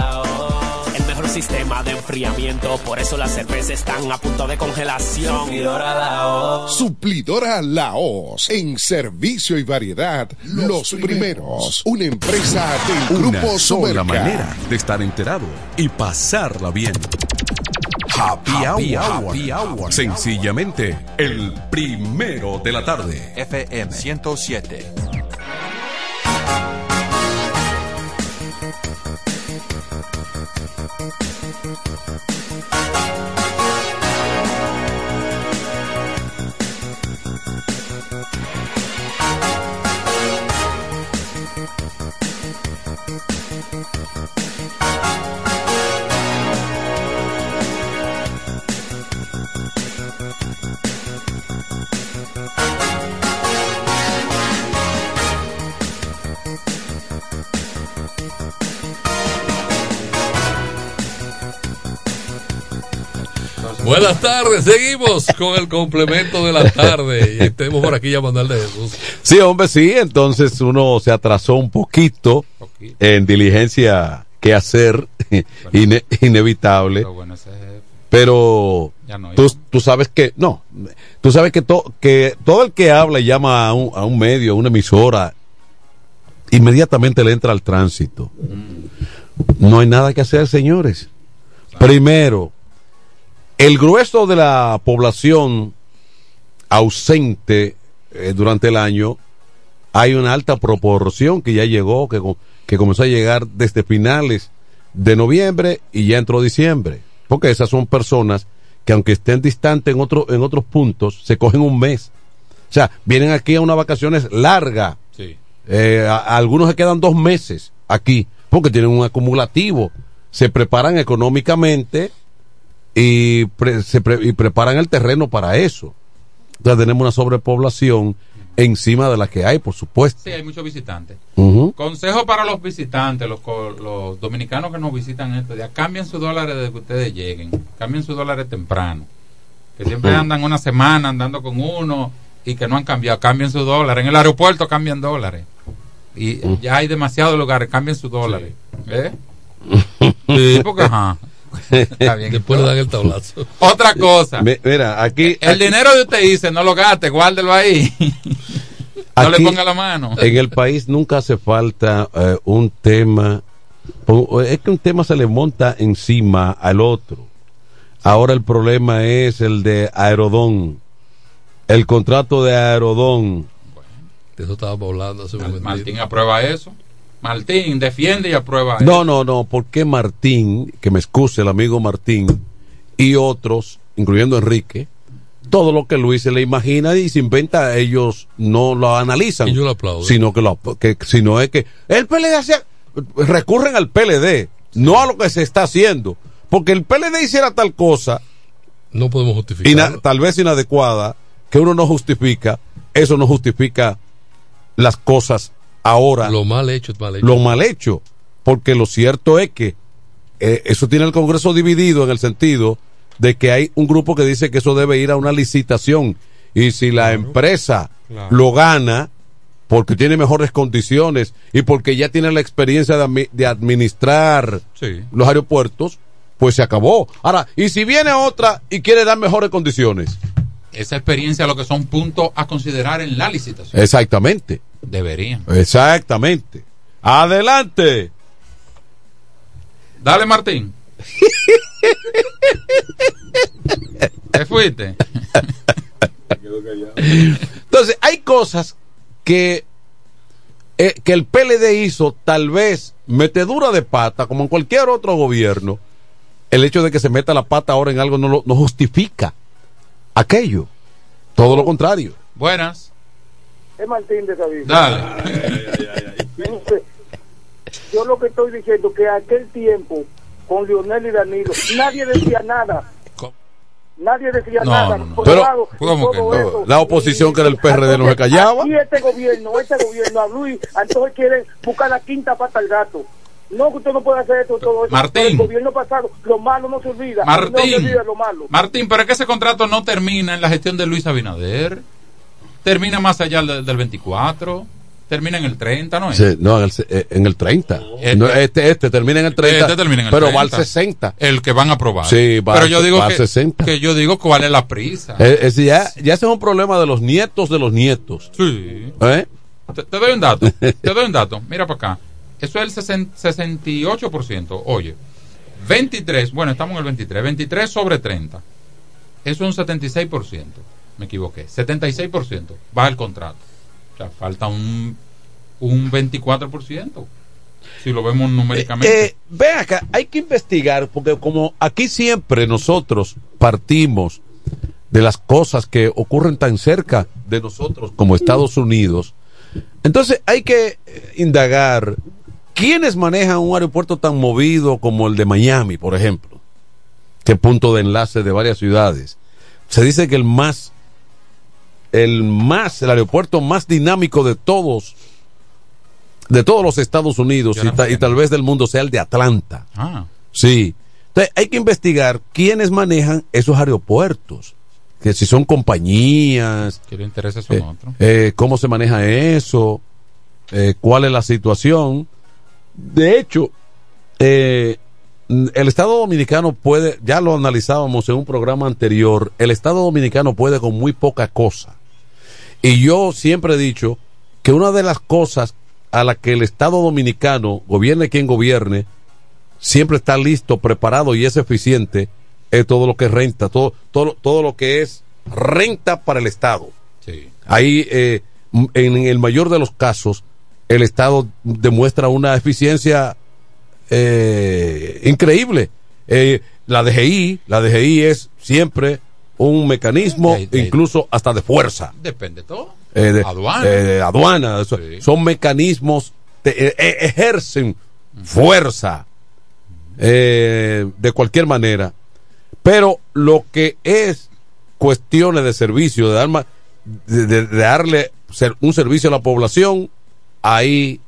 Sistema de enfriamiento, por eso las cervezas están a punto de congelación. Suplidora la voz. Suplidora Laos. En servicio y variedad, los, primeros. Una empresa del Una Grupo sola manera de estar enterado y pasarla bien. Happy, Happy hour. Hour. Happy Hour. Sencillamente, el primero de la tarde. FM 107. Buenas tardes, seguimos con el complemento de la tarde. Y tenemos por aquí llamando al de Jesús. Sí, hombre, sí. Entonces uno se atrasó un poquito en diligencia que hacer, ine- inevitable. Pero Ya no, tú, tú sabes que, no, tú sabes que, to- que todo el que habla y llama a un, a un medio, a una emisora, inmediatamente le entra al tránsito. No hay nada que hacer, señores. Primero, el grueso de la población ausente eh, durante el año, hay una alta proporción que ya llegó, que, que comenzó a llegar desde finales de noviembre y ya entró diciembre. Porque esas son personas que aunque estén distantes en, otro, en otros puntos, se cogen un mes. O sea, vienen aquí a unas vacaciones largas. Sí. Eh, a- a algunos se quedan dos meses aquí porque tienen un acumulativo. Se preparan económicamente y, pre- se pre- y preparan el terreno para eso. Entonces tenemos una sobrepoblación encima de la que hay, por supuesto. Sí, hay muchos visitantes. Ujú. Consejo para los visitantes, los, los dominicanos que nos visitan estos días, cambien sus dólares desde que ustedes lleguen, cambien sus dólares temprano, que siempre andan una semana andando con uno y que no han cambiado, cambien sus dólares, en el aeropuerto cambian dólares y ya hay demasiados lugares, cambien sus dólares. ¿Eh? Sí, porque ajá. Está bien. Después le dan el tablazo. Otra cosa. Mi- Mira, aquí. El dinero de usted dice, no lo gaste, guárdelo ahí. no le ponga la mano. En el país nunca hace falta eh, un tema. Es que un tema se le monta encima al otro. Ahora el problema es el de Aerodón. El contrato de Aerodón. De eso estábamos hablando hace un momentito. Martín aprueba eso. Martín defiende y aprueba eso. No, no, no, porque Martín, que me excuse el amigo Martín, y otros, incluyendo Enrique, todo lo que Luis se le imagina y se inventa, ellos no lo analizan. Y yo lo aplaudo. Sino que, lo, que sino es que el PLD hacía, recurren al PLD, no a lo que se está haciendo. Porque el PLD hiciera tal cosa, No podemos justificar. ina- tal vez inadecuada, que uno no justifica, eso no justifica las cosas ahora Lo mal hecho es mal hecho. lo mal hecho, porque lo cierto es que eh, eso tiene el Congreso dividido en el sentido de que hay un grupo que dice que eso debe ir a una licitación y si la empresa Claro. lo gana porque tiene mejores condiciones y porque ya tiene la experiencia de administrar Sí. los aeropuertos, pues se acabó. Ahora, y si viene otra y quiere dar mejores condiciones, Esa experiencia lo que son puntos a considerar en la licitación. exactamente, Deberían. exactamente. Adelante. Dale, Martín. <laughs> ¿Te fuiste? Entonces, hay cosas que, eh, que el PLD hizo, tal vez metedura de pata, como en cualquier otro gobierno. El hecho de que se meta la pata ahora en algo no, lo- no justifica aquello. Todo lo contrario. Buenas. Es Martín de David. Dale. Entonces, yo lo que estoy diciendo que aquel tiempo con Lionel y Danilo nadie decía nada. Nadie decía No, nada. no, Pero, lado, ¿cómo que no? La oposición que era el PRD no se callaba. Y este gobierno, este gobierno, a Luis, entonces quieren buscar la quinta pata al gato. No, que usted no puede hacer esto, todo eso. Martín. Pero El gobierno pasado, lo malo no se olvida. No se Martín. olvida lo malo. Martín, pero es que ese contrato no termina en la gestión de Luis Abinader. Termina más allá del, del 24. Termina en el 30, ¿no es? Sí, no, en el, eh, en el 30. No, Este, este, termina en el 30. Este termina en el pero 30. va al 60. El que van a aprobar. Sí, va pero al- yo digo va al que, 60. que yo digo cuál es la prisa. Eh, es ya, ya ese es un problema de los nietos de los nietos. Sí. ¿Eh? Te, te doy un dato. te doy un dato. Mira para acá. Eso es el sesen- 68%. Oye, 23. Bueno, estamos en el 23. 23 sobre 30. Eso es un 76%. Me equivoqué. 76%. Baja el contrato. O sea, falta un, un 24%. Si lo vemos numéricamente. Eh, ve acá, hay que investigar, porque como aquí siempre nosotros partimos de las cosas que ocurren tan cerca de nosotros como Estados Unidos, entonces hay que eh, indagar quiénes manejan un aeropuerto tan movido como el de Miami, por ejemplo, que punto de enlace de varias ciudades. Se dice que el más, el más, el aeropuerto más dinámico de todos de todos los Estados Unidos y, ta- y tal vez del mundo sea el de Atlanta. Ah. Sí. Entonces hay que investigar quiénes manejan esos aeropuertos. Que si son compañías, Que le interesa son eh, otros. eh, cómo se maneja eso, eh, cuál es la situación. De hecho, eh, el Estado Dominicano puede, ya lo analizábamos en un programa anterior, el Estado Dominicano puede con muy poca cosa. Y yo siempre he dicho que una de las cosas a la que el Estado Dominicano, gobierne quien gobierne, siempre está listo, preparado y es eficiente, es todo lo que es renta, todo, todo, todo lo que es renta para el Estado. Sí. Ahí, eh, en el mayor de los casos, el Estado demuestra una eficiencia eh, increíble. Eh, la DGI, la DGI es siempre un mecanismo, De- de- incluso hasta de fuerza. Depende todo. Eh, de, Aduana. eh, aduana, son mecanismos que eh, eh, ejercen fuerza de cualquier manera. Pero lo que es cuestiones de servicio, de, dar ma- de, darle ser- un servicio a la población, ahí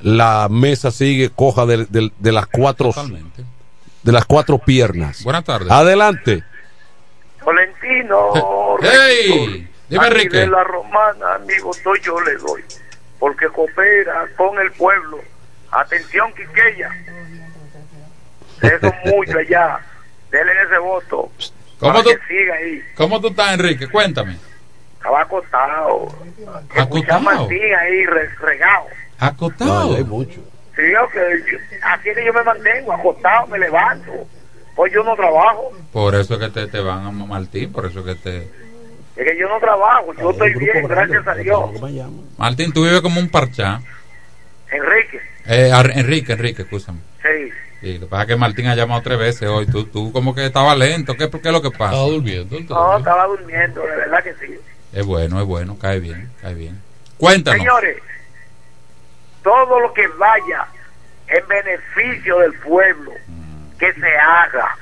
la mesa sigue coja de las cuatro de las cuatro piernas. Buenas tardes. Adelante. Tolentino. <laughs> ¡Hey! Dime, Enrique. de la romana, amigo, soy yo le doy. Porque coopera con el pueblo. Atención, Quiqueya. Eso es <laughs> mucho allá. Denle ese voto. ¿Cómo para tú- que siga ahí. ¿Cómo tú estás, Enrique? Cuéntame. Estaba acostado. Escucha a Martín ahí re- regado. Acotado. hay mucho. Sí, yo que yo- así es que yo me mantengo, acostado, me levanto. Pues yo no trabajo. Por eso es que te, te van a Martín, por eso es que te... Es que yo no trabajo, yo estoy bien, gracias a Dios. Martín, tú vives como un parchá. Enrique, Eh, Enrique, Enrique, escúchame. sí. Sí, lo que pasa es que Martín ha llamado tres veces hoy. Tú, tú como que estaba lento. ¿Qué, qué es lo que pasa? Estaba durmiendo. No, estaba durmiendo, de verdad que sí. Es bueno, es bueno. Cae bien, cae bien. Cuéntanos. Señores, todo lo que vaya en beneficio del pueblo, que se haga.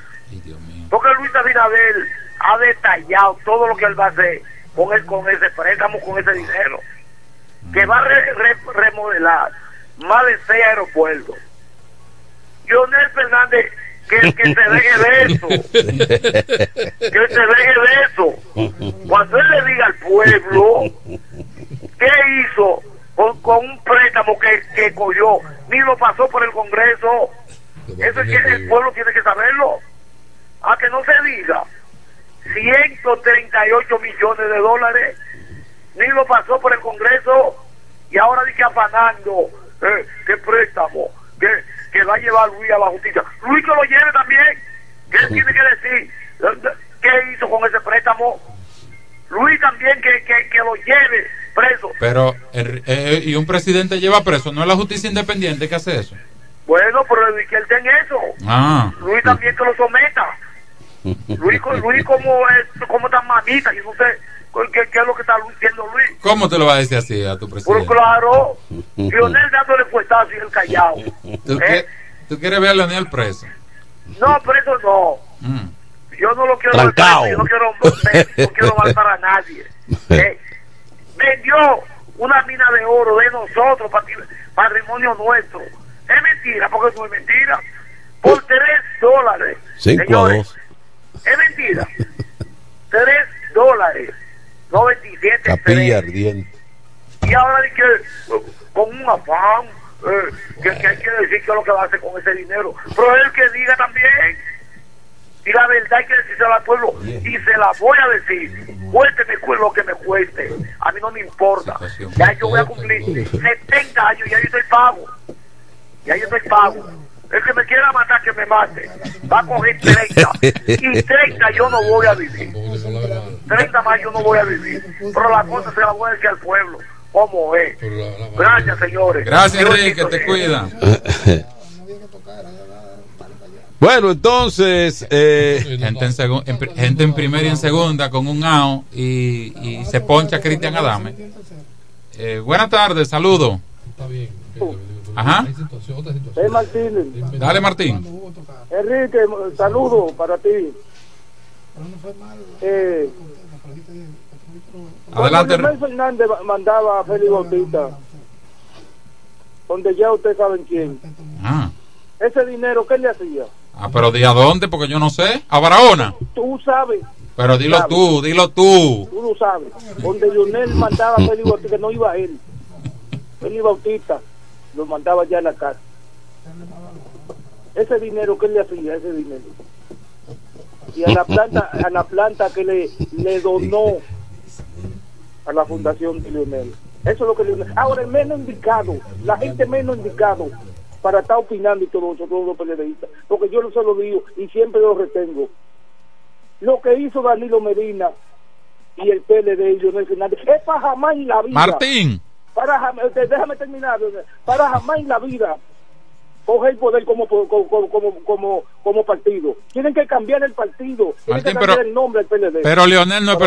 Porque Luis Abinader ha detallado todo lo que él va a hacer con, el, con ese préstamo, con ese dinero. Que va a re- re- remodelar más de seis aeropuertos. Lionel Fernández, que, que se deje de eso. que se deje de eso. Cuando él le diga al pueblo qué hizo con, con un préstamo que, que cogió, ni lo pasó por el Congreso. Eso es que el pueblo tiene que saberlo. A que no se diga 138 millones de dólares, ni lo pasó por el Congreso y ahora dice afanando eh, que préstamo, que, que va a llevar Luis a la justicia. Luis que lo lleve también, que él tiene que decir qué hizo con ese préstamo. Luis también que, que, que lo lleve preso. Pero, eh, eh, y un presidente lleva preso. ¿No es la justicia independiente que hace eso? Bueno, pero Luis que él tenga eso. Ah. Luis también que lo someta. <laughs> Luis, Luis como, es, como tan mamita, yo no sé qué, qué es lo que está diciendo Luis. ¿Cómo te lo va a decir así a tu presidente? claro, Lionel <laughs> dándole puestazo y el callado. ¿Tú, ¿Eh? tú quieres ver a Leonel preso? No, pero eso no. Mm. Yo no lo quiero ver, yo no quiero, no <laughs> quiero mal para nadie. ¿eh? Vendió una mina de oro de nosotros, patri- patrimonio nuestro. Es mentira, porque es mentira. Por tres dólares. Cinco a Señores, dos. Es mentira. <laughs> tres dólares. No 27 Capilla ardiente. Y ahora de que con un afán, eh, que, que hay que decir qué es lo que va a hacer con ese dinero. Pero él que diga también. Y la verdad hay que decírsela al pueblo. Y se la voy a decir. Cuénteme cu- lo que me cueste. A mí no me importa. Ya yo voy a cumplir 70 años y ya yo estoy pago. Ya yo estoy pago. El que me quiera matar, que me mate. Va a coger 30. Y 30 yo no voy a vivir. 30 más yo no voy a vivir. Pero la cosa se la voy a decir al pueblo. ¿Cómo es? Gracias, señores. Gracias, Enrique, bendiga. te cuida. Bueno, entonces, eh, Gente en, segun- en pri- gente en primera y en segunda con un AO y, y se poncha Cristian Adame. Eh, buenas tardes, saludo. Ajá. Es Martínez. Dale, Martín. Enrique, saludo para ti. Eh, Adelante. Fernández ma- mandaba a Félix Bautista, donde ya ustedes saben quién, Ah, ese dinero, ¿qué le hacía? Ah, pero di a dónde, porque yo no sé. A Barahona. Tú sabes, Pero dilo Sabes. tú, dilo tú. tú lo sabes, donde Leonel mandaba a Félix Bautista, no iba él. Félix Bautista lo mandaba ya a la casa. Ese dinero, ¿qué le hacía ese dinero? Y a la planta, a la planta que le, le donó a la fundación de Leonel. Eso es lo que Leonel. Ahora, el menos indicado, la gente menos indicado para estar opinando y todo eso, todos los periodistas, porque yo no se lo digo y siempre lo retengo. Lo que hizo Danilo Medina y el PLD y Leonel Fernández es para jamás en la vida. Martín. Para jamás, eh, déjame terminar, para jamás en la vida coger el poder como, como, como, como, partido. Tienen que cambiar el partido, tienen Martín, que cambiar pero- el nombre del PLD. Pero Leonel no es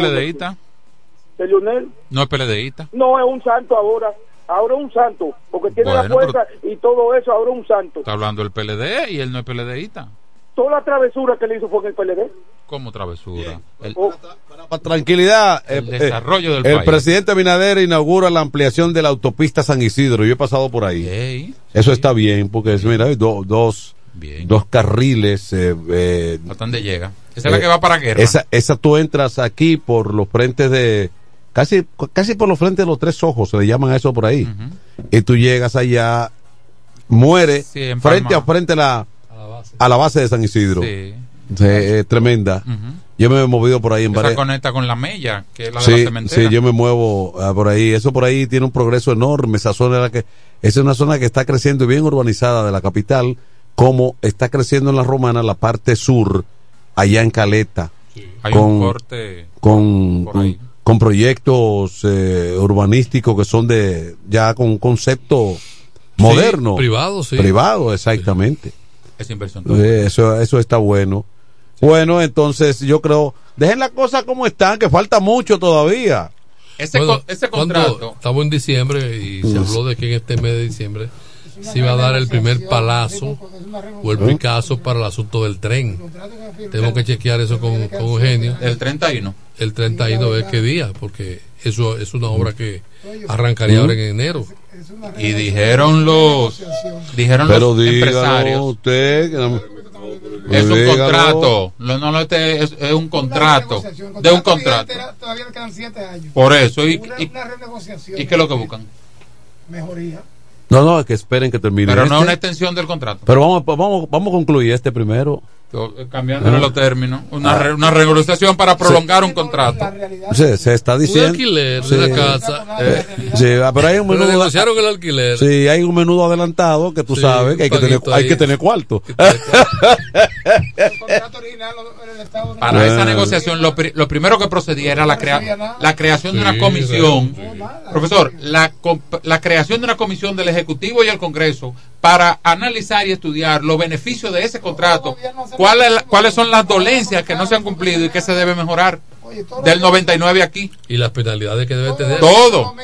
de Leonel No es peledeísta. no es un santo ahora, ahora es un santo, porque tiene la fuerza y todo eso, ahora es un santo. Está hablando del PLD y él no es peledeísta. toda la travesura que le hizo fue en el PLD. Como travesura. El, Para tranquilidad, eh, El desarrollo del el país. presidente Abinader inaugura la ampliación de la autopista San Isidro. Yo he pasado por ahí. Eso está bien, porque es, mira, hay do- dos, dos carriles. Eh, eh, ¿A dónde llega? Esa es la que va para guerra. Esa, esa tú entras aquí por los frentes de. Casi, casi por los frentes de los tres ojos, se le llaman a eso por ahí. Y tú llegas allá, muere, Sí, en frente a frente a la, a la base de San Isidro. Sí. Sí, eh, tremenda. Yo me he movido por ahí en Esa varias. conecta con la mella, que es la de Sí, la cementera. sí, yo me muevo ah, por ahí. Eso por ahí tiene un progreso enorme. Esa zona es la que esa es una zona que está creciendo bien urbanizada de la capital, como está creciendo en la Romana la parte sur, allá en Caleta, Hay con un corte con, con, con proyectos eh, urbanísticos que son de ya con un concepto moderno, privado, sí. privado, exactamente. esa inversión. Eh, Eso, eso está bueno. Bueno, entonces yo creo, dejen las cosas como están, que falta mucho todavía. Ese, Bueno, contrato. Estamos en diciembre y se habló de que en este mes de diciembre se iba a dar el primer palazo o el Picasso para el asunto del tren. Tenemos que chequear eso con, con Eugenio. El 31. El 31, a ver qué día, porque eso es una obra que arrancaría ahora en enero. Y dijeron los dijeron Pero los empresarios usted. que no- es un dígalo. contrato no, no, este es, es un contrato de un contrato Todavía le quedan siete años. por eso y, Una, y, una renegociación. y qué es lo que buscan Mejoría. No, no, que esperen que termine. pero no es este. una extensión del contrato Pero vamos, vamos, vamos a concluir este primero. Cambiando Ah. los términos una, re- una renegociación para prolongar un contrato Se, se está diciendo. alquiler de la casa. Eh, sí, ah, pero hay un menudo. negociaron el alquiler. Sí, hay un menudo adelantado que tú Sí, sabes que hay que tener, hay que tener cuarto. para Ah. esa negociación lo, pri- lo primero que procedía era la, crea- la creación de una Sí, comisión profesor la, comp- la creación de una comisión del ejecutivo y el congreso para analizar y estudiar los beneficios de ese contrato cuáles cuáles son las dolencias que no se han cumplido y que se debe mejorar del 99 aquí Y las penalidades que debe tener. todo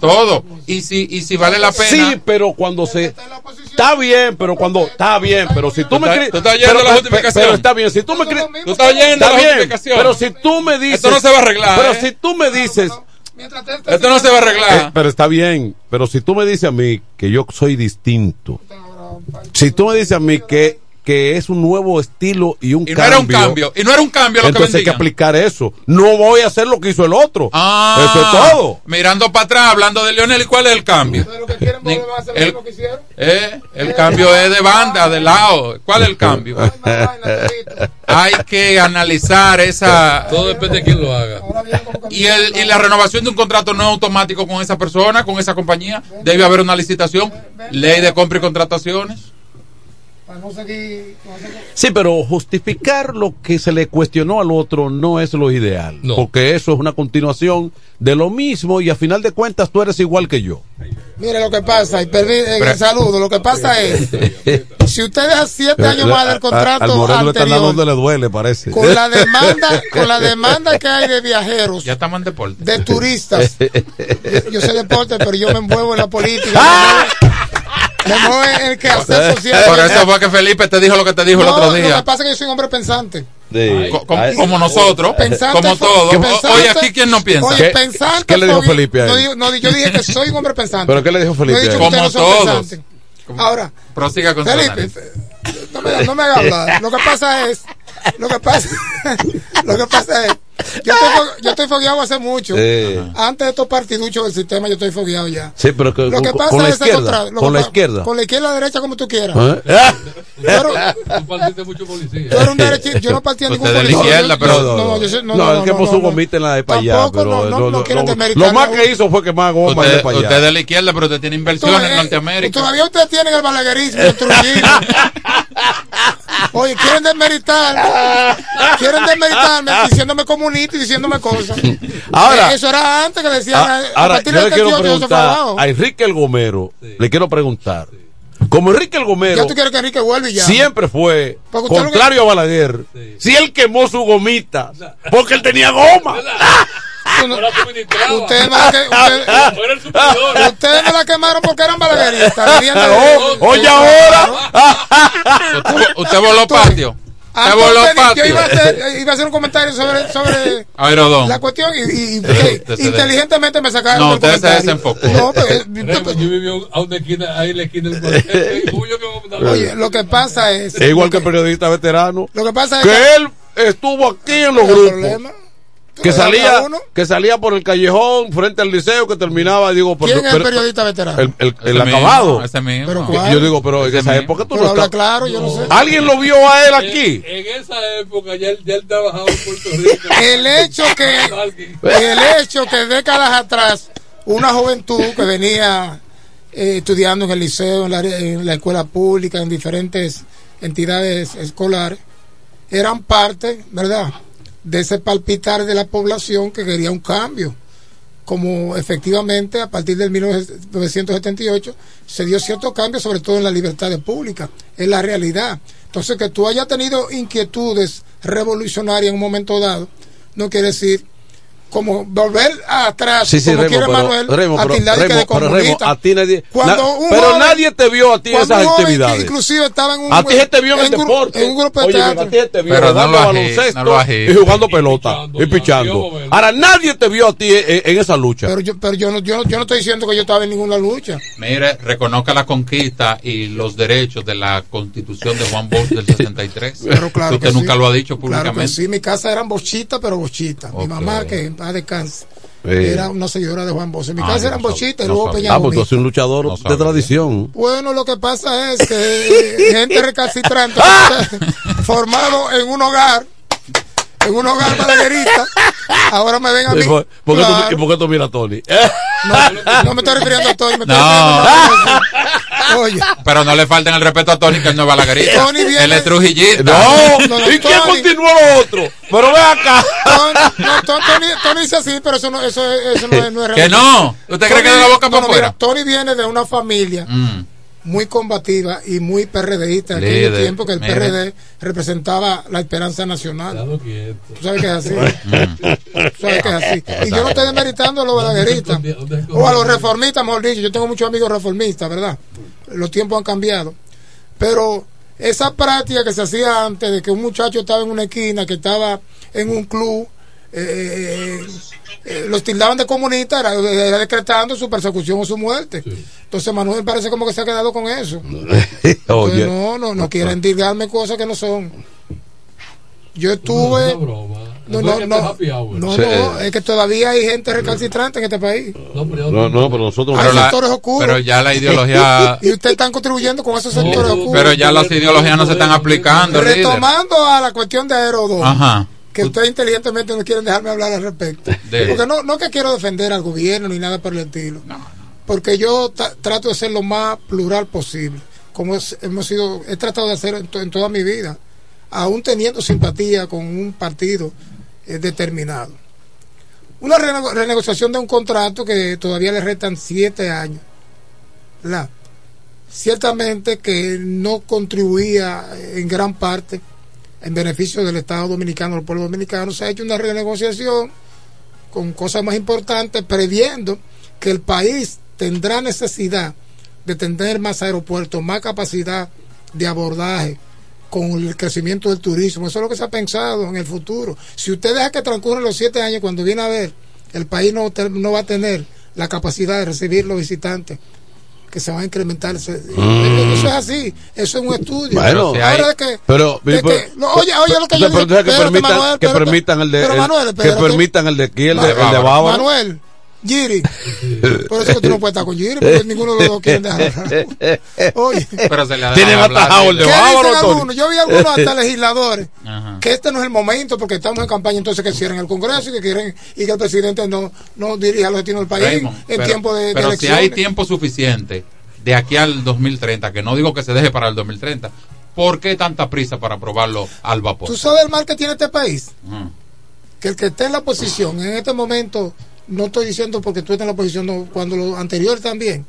todo y si y si vale la pena Sí, pero cuando se. Está bien, pero cuando. Está bien, pero si tú me. estás- cri- tú estás oyendo pero- la justificación. Pero está bien, si tú me. cri- Tú estás oyendo Está la bien, justificación. Pero si tú me dices. Esto no se va a arreglar, Pero ¿eh? si tú me dices. esto no se va a arreglar Eh, pero está bien, pero si tú me dices a mí que yo soy distinto, si tú me dices a mí que, que es un nuevo estilo y un y no cambio, era un cambio y no era un cambio lo que entonces hay que aplicar eso. No voy a hacer lo que hizo el otro. Ah, eso es todo. Mirando para atrás, hablando de Lionel, ¿y cuál es el cambio? El, eh, el cambio es de banda, de lado. ¿Cuál es el cambio? Hay que analizar esa. Todo depende de quién lo haga. Y, el, y la renovación de un contrato no es automático con esa persona, con esa compañía. Debe haber una licitación, ley de compra y contrataciones. Para no seguir. no seguir- Sí, pero justificar lo que se le cuestionó al otro no es lo ideal. Porque eso es una continuación de lo mismo y a final de cuentas tú eres igual que yo. Mire lo que pasa, y permi- eh, Pero- saludo, lo que pasa es, <laughs> si usted deja siete años más del A- contrato al le están dando anterior, donde le duele, parece. con la demanda, con la <laughs> demanda que hay de viajeros, Ya estamos en deporte. de turistas, yo sé deporte, pero yo me envuelvo en la política, <laughs> ¡Ah! Me muevo, me muevo en el quehacer social. Por eso fue que Felipe te dijo lo que te dijo el No, otro Lo que día. pasa es que yo soy un hombre pensante. Co- como, como nosotros, Pensante como todos. Oye, aquí quién no piensa. Oye, pensante. qué le dijo Felipe a él? No, no, yo dije que soy un hombre pensante. ¿Pero qué le dijo Felipe No que no Como son todos. pensantes. Ahora, Prosiga con su Felipe, no me, no me haga hablar. Lo que pasa es, lo que pasa, <laughs> lo que pasa es, yo estoy, fo- yo estoy fogueado hace mucho. Sí. Antes de estos partiduchos del sistema, yo estoy fogueado ya. Sí, pero que- Lo con, que pasa con la es izquierda. lo Con la izquierda. Con la izquierda, la derecha, como tú quieras. ¿Eh? Pero- Tú partiste mucho policía. Tú eres un derechista, yo no partí a ningún Usted de la policía. izquierda, pero- no, no, yo soy- no, No, no, el que no, puso no, no. gomita en la de para allá. Tampoco, Pero no, no, no quieren lo- demeritar lo más que hizo fue que más goma Usted, de para usted allá. es de la izquierda, pero usted tiene inversiones en Eh, Norteamérica. Todavía ustedes tienen el balaguerismo, el. <laughs> Oye, quieren desmeritar, quieren desmeritarme <laughs> diciéndome y diciéndome <laughs> cosas. Ahora- eso era antes que decían, Ah, eh, a Ahora, partir yo le quiero 38 eso fue preguntar a Enrique el Gomero, le quiero preguntar. Como Enrique el Gomero Ya tú quieres que Enrique vuelva y ya. siempre fue que- contrario a Balaguer, si él quemó su gomita, porque él tenía goma. Ustedes me la, que, ustedes, ustedes me la quemaron porque eran balagueristas. <laughs> Oh, oye ahora. Usted, usted voló patio. Ah, patio. yo iba a, hacer, iba a hacer un comentario sobre, sobre Aerodón. la cuestión y, y- y- <laughs> Usted se- inteligentemente me sacaron No, el usted se comentario. desenfocó. No, pues, Remo, yo viví a una esquina, ahí en la esquina del colegio. ¿Cómo <laughs> yo que dar- Oye, lo que pasa es. Es igual que el periodista veterano. Lo que pasa es que que- él estuvo aquí en los grupos. problema, Que salía, que salía por el callejón frente al liceo que terminaba, digo, pero, ¿Quién es el periodista veterano? el, el- el Ese acabado. mismo, ese mismo. Pero ¿cuál? Yo digo, pero en esa mismo. época tú Pero no habla estás- claro, yo no sé. ¿Alguien lo vio a él aquí? En esa época ya él, ya él trabajaba en Puerto Rico. El hecho que, el hecho que décadas atrás, una juventud que venía eh, estudiando en el liceo, en la, en la escuela pública, en diferentes entidades escolares, eran parte, ¿verdad?, de ese palpitar de la población que quería un cambio. Como efectivamente a partir del 1978 se dio cierto cambio, sobre todo en las libertades públicas, es la realidad. Entonces, que tú hayas tenido inquietudes revolucionarias en un momento dado, no quiere decir como volver atrás, Sí, sí, como Remo, quiere pero, Manuel, Remo, a de que Remo, de pero, Remo, a ti nadie, Cuando na- un pero joven- nadie te vio a ti en esas actividades. inclusive estaba en un A ti se te vio en el un gru- deporte. en un grupo de Oye, teatro. a ti se te vio Pero no jugando agite, baloncesto no y jugando pelota y pichando. Ahora nadie te vio a ti en, en esa lucha. Pero yo, pero yo no, yo no, yo no estoy diciendo que yo estaba en ninguna lucha. Mire, reconozca la conquista y los derechos de la constitución de Juan Bosch del 63. Pero claro Usted que nunca sí. lo ha dicho Claro que públicamente. sí, mi casa eran bochitas, pero bochitas. Mi Ok. mamá, que en paz descanse, Sí. era una seguidora de Juan Bosch. En mi Ah, casa eran no bochitas y no luego. Peña Ah, pues tú eres un luchador de tradición. Bueno, lo que pasa es que <laughs> eh, gente recalcitrante <laughs> formado en un hogar, en un hogar balaguerita, ahora me ven a mí. ¿Y por, por qué tú- Claro. y por qué tú miras a Tony? No, no me estoy refiriendo a Tony, me <laughs> estoy No. refiriendo a Oye, Pero no le falten el respeto a Tony, que él no es balaguerita. Tony viene- Él es trujillista. No, No, no, ¿y quién Tony. continuó lo otro? Pero ve acá. Tony, no, Tony, dice así, pero eso no, eso, eso no es, no es Que no. ¿Usted cree que de la boca no, para afuera? Tony viene de una familia Mm. Muy combativa y muy PRDista en aquel tiempo que el mire. PRD representaba la esperanza nacional. Tú sabes que es así. Tú sabes que es así. Y yo no estoy demeritando a los balagueristas o a los reformistas, mejor dicho. Yo tengo muchos amigos reformistas, ¿verdad? Los tiempos han cambiado. Pero esa práctica que se hacía antes de que un muchacho estaba en una esquina, que estaba en un club, eh, eh, los tildaban de comunistas, era, era decretando su persecución o su muerte. Entonces Manuel parece como que se ha quedado con eso. <laughs> Entonces, no, no, no quieren dirgarme cosas que no son. Yo estuve. No, no, no, no, es que todavía hay gente recalcitrante en este país. No, no, pero nosotros. Hay sectores oscuros. pero ya la ideología- <laughs> y ustedes están contribuyendo con esos sectores oscuros. Pero ya las ideologías no se están aplicando, líder. Retomando a la cuestión de Aerodón, Ajá. Que ustedes inteligentemente no quieren dejarme hablar al respecto. <laughs> De- Porque no, no que quiero defender al gobierno ni nada por el estilo. Porque yo trato de ser lo más plural posible. Como es- hemos sido, he tratado de hacer en, to- en toda mi vida. Aún teniendo simpatía con un partido eh, determinado. Una renego- renegociación de un contrato que todavía le restan siete años. ¿verdad? Ciertamente que no contribuía en gran parte en beneficio del Estado Dominicano, del pueblo dominicano. Se ha hecho una renegociación con cosas más importantes, previendo que el país tendrá necesidad de tener más aeropuertos, más capacidad de abordaje con el crecimiento del turismo. Eso es lo que se ha pensado en el futuro. Si usted deja que transcurran los siete años, cuando viene a ver, el país no, no va a tener la capacidad de recibir los visitantes que se van a incrementar. Mm. Eso es así, eso es un estudio. Bueno, Ahora de que, pero, que- no, oye, oye lo que yo digo. que permitan, que permitan el de el- Manuel, que espérate. permitan el de aquí, el de, el de Bávaro. Manuel, Giri. Por eso que tú no puedes estar con Giri, porque ninguno de los dos quieren dejar. Oye. Pero se le ha Tienen dejado hablar, atajado el de ¿Qué Bávaro, dicen Tony. algunos? Yo vi algunos hasta <laughs> legisladores Ajá. que este no es el momento porque estamos en campaña entonces que cierren el Congreso y que quieren y que el presidente no, no dirija los destinos del país Raymond, en pero- tiempo de, de pero si hay tiempo suficiente de aquí al 2030, que no digo que se deje para el 2030, ¿por qué tanta prisa para aprobarlo al vapor? ¿Tú sabes el mal que tiene este país? Que el que esté en la oposición en este momento, no estoy diciendo porque tú estés en la oposición, no, cuando lo anterior también,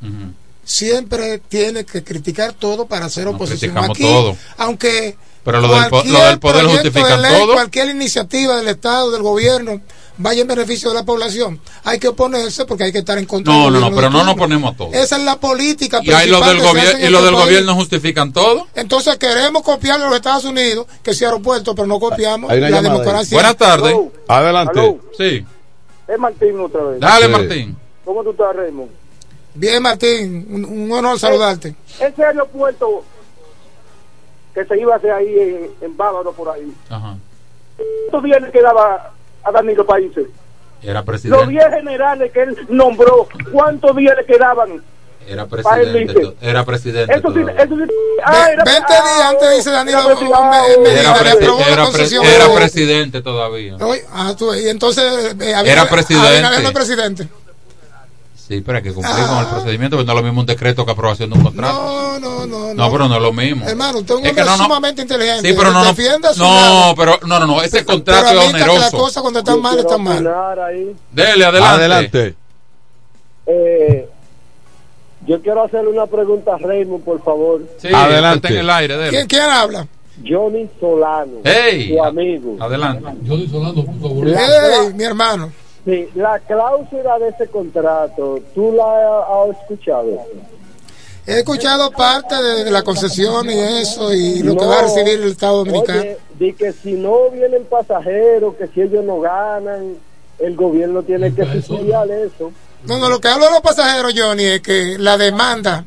siempre tiene que criticar todo para hacer oposición. criticamos Aquí, todo. aunque Pero lo del po- cualquier lo del poder proyecto justifica de ley, todo. Cualquier iniciativa del Estado, del gobierno, vaya en beneficio de la población. Hay que oponerse porque hay que estar en contra No, no, no, pero no nos ponemos a todos. Esa es la política Y lo del, gobierno y lo este del país. gobierno justifican todo. Entonces queremos copiar de los Estados Unidos, que sea aeropuerto, pero no copiamos la llamada democracia. Buenas tardes. Adelante. Sí. Es Martín otra vez. Dale, Sí. Martín. ¿Cómo tú estás, Raymond? Bien, Martín, un, un honor saludarte. Ese aeropuerto que se iba a hacer ahí en, en Bávaro, por ahí. Ajá. ¿Cuántos días le quedaba a Danilo Países? Era Los presidente. 10 generales que él nombró, ¿cuántos días le quedaban? Era presidente. Era presidente. Eso sí, eso sí. Ah, era, 20 días antes dice Danilo era presidente. me- me- Era, le presi- aprobó la era era presidente todavía. Ah, tú, y entonces eh, Abinader- Era presidente. No es presidente. Sí, pero hay que cumplir con el procedimiento, porque no es lo mismo un decreto que aprobación de un contrato. No, no, no. No, pero no es lo mismo. Hermano, usted es un Es hombre no, no. sumamente inteligente. Sí, pero no, no. No, pero no, no, no. Ese Pero contrato es que las oneroso. cosas cuando están mal, están mal. Dele, adelante. Adelante. Eh, yo quiero hacerle una pregunta a Raymond, por favor. Sí, Adelante. en el aire, dele. ¿Quién, quién habla? Johnny Solano, Hey, su amigo. Adelante. Johnny Solano, por favor. Hey, mi hermano. Sí, la cláusula de ese contrato, ¿tú la has escuchado? He escuchado parte de, de la concesión y eso, y lo que va a recibir el Estado Dominicano. Oye, de que si no vienen pasajeros, que si ellos no ganan, el gobierno tiene que subsidiar eso. No, no, lo que hablo de los pasajeros, Johnny, es que la demanda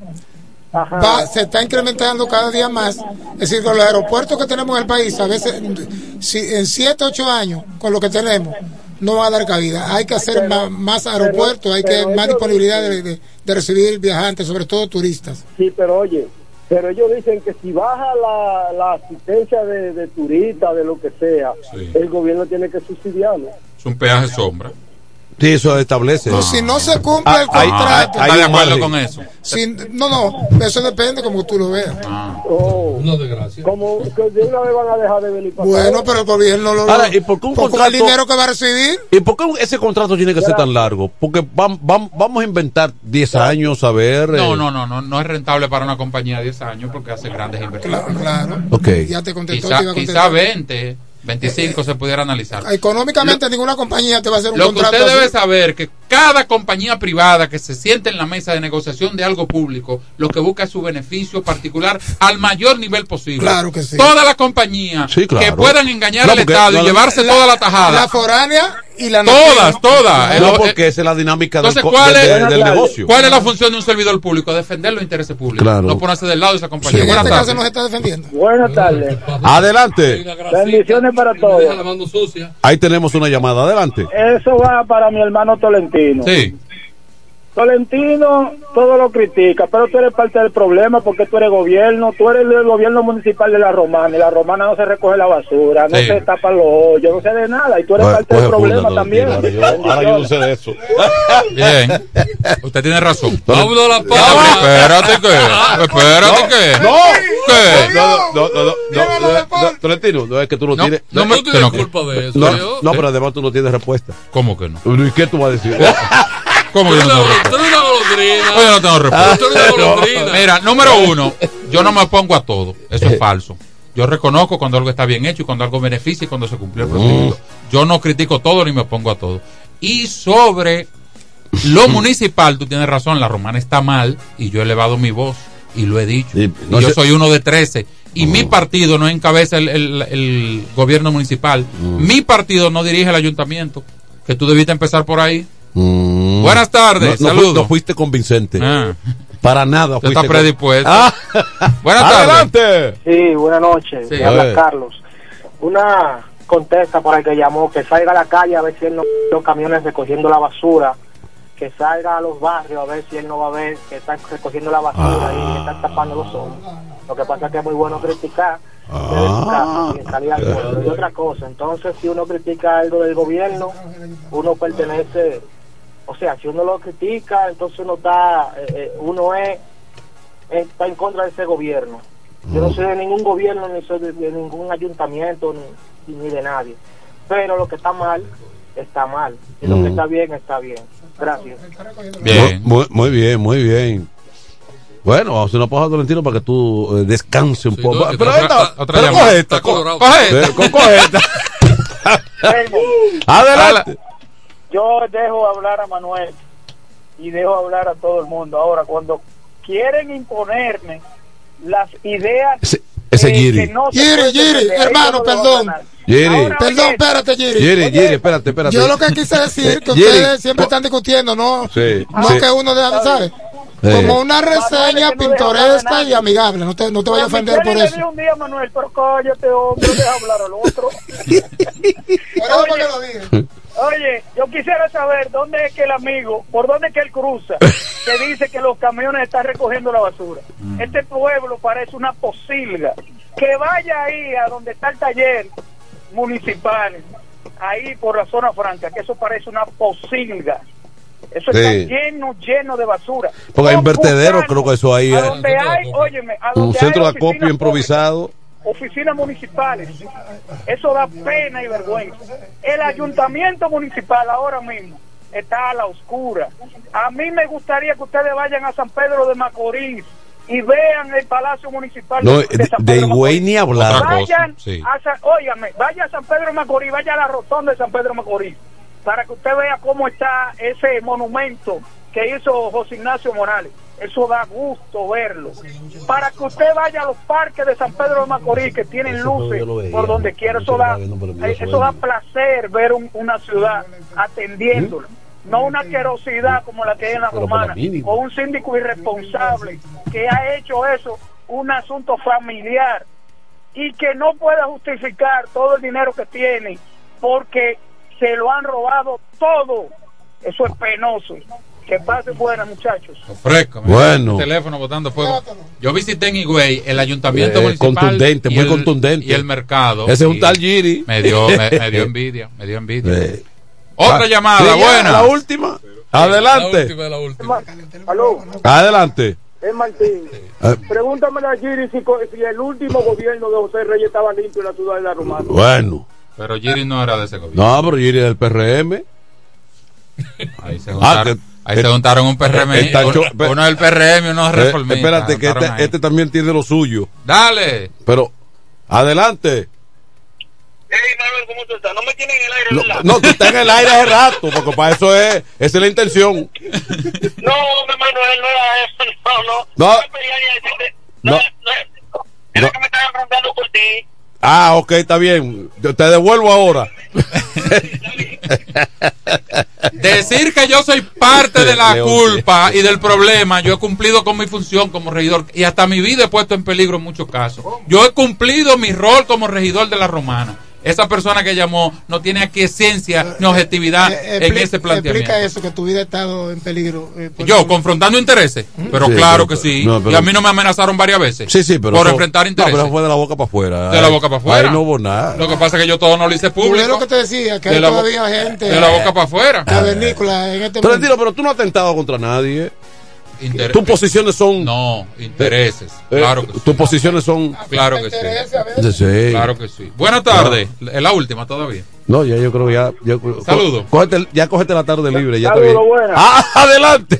va- se está incrementando cada día más. Es decir, con los aeropuertos que tenemos en el país, a veces, si en 7, 8 años, con lo que tenemos, no va a dar cabida. Hay que hacer más, más aeropuertos, hay que más disponibilidad de, de- de recibir viajantes, sobre todo turistas. Sí, pero oye, pero ellos dicen que si baja la, la asistencia de, de turistas, de lo que sea, Sí. el gobierno tiene que subsidiarlo. Es un peaje sombra. Sí, eso establece. No, si no se cumple Ah, el hay- contrato. hay- ¿Está de acuerdo con eso? Si- no, no, eso depende como tú lo veas. Oh, Una desgracia. como que de una vez van a dejar de venir para Bueno, pero el gobierno lo. Ahora, ¿y por qué un con el contrato- dinero que va a recibir? ¿Y por qué ese contrato tiene que ser tan largo? Porque vam- vam- vamos a inventar 10 años, a ver. No, eh, no, no, no, no es rentable para una compañía de 10 años porque hace grandes inversiones. Claro. Ok. Ya te contestó, Quizá, te iba a quizá contestar. 20, 25 se pudiera analizar. Económicamente, ninguna compañía te va a hacer un Lo que contrato. usted debe saber que cada compañía privada que se siente en la mesa de negociación de algo público, lo que busca es su beneficio particular al mayor nivel posible. Claro que sí. Todas las compañías Sí, claro. que puedan engañar No, al Estado no, y llevarse toda la tajada. La foránea y la todas, todas. No, Eh, porque esa es la dinámica del, Entonces, co- ¿cuál del- es, del- del negocio. ¿cuál es la función de un servidor público? Defender los intereses públicos. Claro. No ponerse del lado de esa Sí, compañía. en Buenas este caso tardes. nos está defendiendo. Buenas tardes. Adelante. Bendiciones para todos. Ahí tenemos una llamada. Adelante. Eso va para mi hermano Tolentino. Sí. Tolentino todo lo critica, pero tú eres parte del problema porque tú eres gobierno, tú eres el gobierno municipal de la Romana y la Romana no se recoge la basura, no Sí. se tapa los hoyos, no se de nada y tú eres parte del problema funda, también. Ahora yo- Ahora yo no sé de eso. <laughs> Bien. Usted tiene razón. Vámonos a la No, pausa. espérate que. <laughs> Espérate que. No, ¿Qué? no, no, no, no, no, no, no, Tolentino, no es que tú no, No, tienes. no, No que tienes no. culpa de eso. No, pero además tú no tienes respuesta. ¿Cómo que no? ¿Y qué tú vas a decir? <laughs> ¿Cómo que yo no tengo respuesta? Tú eres una golondrina. Oye, no tengo respuesta. Tú eres una golondrina. Mira, número uno, yo no me opongo a todo. Eso es <laughs> falso. Yo reconozco cuando algo está bien hecho y cuando algo beneficia y cuando se cumplió el procedimiento. Yo no critico todo ni me opongo a todo. Y sobre lo <laughs> municipal, tú tienes razón, la romana está mal y yo he elevado mi voz y lo he dicho. Y Y no yo se- soy uno de 13 y mi partido no encabeza el, el- el gobierno municipal. Mi partido no dirige el ayuntamiento. Que tú debiste empezar por ahí. Mm. Buenas tardes, No, saludos. no fuiste convincente. Ah. Para nada fuiste está predispuesto. Ah. <laughs> Buenas tardes. Adelante. Sí, buenas noches. Sí. Me habla. Carlos. Una contesta para el que llamó, que salga a la calle a ver si él no los camiones recogiendo la basura, que salga a los barrios a ver si él no va a ver que están recogiendo la basura y que están tapando los ojos. Lo que pasa es que es muy bueno criticar sin salir al pueblo. Y otra cosa, entonces si uno critica algo del gobierno, uno pertenece, o sea, si uno lo critica, entonces uno está, eh, eh, uno es, está en contra de ese gobierno. Yo no soy de ningún gobierno, ni soy de, de ningún ayuntamiento, ni, ni de nadie. Pero lo que está mal, está mal. Y lo que está bien, está bien. Gracias. Bien. Muy, muy bien, muy bien. Bueno, vamos a hacer una pausa, Tolentino, para que tú eh, descanse un Sí, poco. no, pero otra- esta, otra pero coge esta, coge esta. <laughs> Adelante. Yo dejo hablar a Manuel y dejo hablar a todo el mundo. Ahora, cuando quieren imponerme las ideas Ese, ese eh, Giri. que no Giri, Giri, hermano, no lo perdón. Giri. Perdón, espérate, Giri. Giri, Giri, espérate, espérate. Yo lo que quise decir que Giri, ustedes siempre están discutiendo, ¿no? Sí, No sí. que uno deja de saber. Sí. Como una reseña pintoresca y amigable. No te, no te vayas a ofender por le eso. dije un día, Manuel, pero cállate, hombre, deja hablar al otro. <laughs> oye, oye, yo quisiera saber dónde es que el amigo, por dónde es que él cruza, <laughs> que dice que los camiones están recogiendo la basura. Este pueblo parece una posilga. Que vaya ahí a donde está el taller municipal, ahí por la zona franca, que eso parece una posilga. Eso Sí. está lleno, lleno de basura. Porque hay un vertedero, creo que eso ahí A es. donde hay, óyeme, a Un donde centro de acopio improvisado. Oficinas municipales. Eso da pena y vergüenza. El ayuntamiento municipal ahora mismo está a la oscura. A mí me gustaría que ustedes vayan a San Pedro de Macorís y vean el Palacio Municipal No, de, de, San de Pedro Higüey ni hablar. Vayan, Sí. a San- óigame, vaya a San Pedro de Macorís, vaya a la rotonda de San Pedro de Macorís, para que usted vea cómo está ese monumento que hizo José Ignacio Morales. Eso da gusto verlo. Para que usted vaya a los parques de San Pedro de Macorís, que tienen luces por donde quiera, eso da, eh, eso da placer ver un- una ciudad atendiéndola. No una querosidad como la que hay en la romana, o un síndico irresponsable que ha hecho eso un asunto familiar y que no puede justificar todo el dinero que tiene porque se lo han robado todo. Eso es penoso. Que pasen buenas, muchachos. Fresco, Bueno. el teléfono botando fuego. Yo visité en Higüey el ayuntamiento Eh, municipal. contundente, muy el- contundente. Y el mercado. Ese es un tal Giri. Me dio, me, me dio <laughs> envidia, me dio envidia. Eh. Otra Ah, llamada, buena. La última. Adelante. La última. Aló, Adelante. es Martín. Eh, Pregúntame a Giri si, el último gobierno de José Reyes estaba limpio en la ciudad de la Romana. bueno. Pero Giri no era de ese gobierno. No, pero Giri es del PRM. Ahí se Ah, que- ahí se juntaron un PRM. Está uno, del PRM y uno Eh, reformistas. espérate, que este, este también tiene lo suyo. Dale. Pero, adelante. ¿Cómo tú estás? No me tienen en el aire, No, ¿verdad? no, tú estás en el aire hace rato, porque para eso es, esa es la intención. <laughs> No, hombre, Manuel, no era eso, no, no. No. No. no, no, era que me estaban preguntando por ti. Ah, ok, está bien. Yo te devuelvo ahora. Decir que yo soy parte de la culpa y del problema, yo he cumplido con mi función como regidor y hasta mi vida he puesto en peligro en muchos casos. Yo he cumplido mi rol como regidor de la romana. Esa persona que llamó no tiene aquiescencia ni objetividad Eh, en expli- ese planteamiento. Explica eso, que tu vida ha estado en peligro. eh, Yo, confrontando intereses, pero Sí, claro pero- que sí. no, pero- y a mí no me amenazaron varias veces. Sí, sí, pero. Por enfrentar No, intereses. pero fue de la boca para afuera. De la boca para afuera. Ahí no hubo nada. Lo que pasa es que yo todo no lo hice público. lo que te decía, que De hay la bo- todavía gente. de la boca para afuera. Cavernícola en este mundo. Tolentino, pero tú no has atentado contra nadie. Inter- Tus posiciones son. No, intereses. Eh, Claro que sí. Tus posiciones son. Claro que sí. Sí. Claro que sí. Buenas tardes. Es la última todavía. No, ya yo creo que ya. ya Saludos. Cógete, ya cógete la tarde libre. Ya buenas. Ah, <laughs> adelante.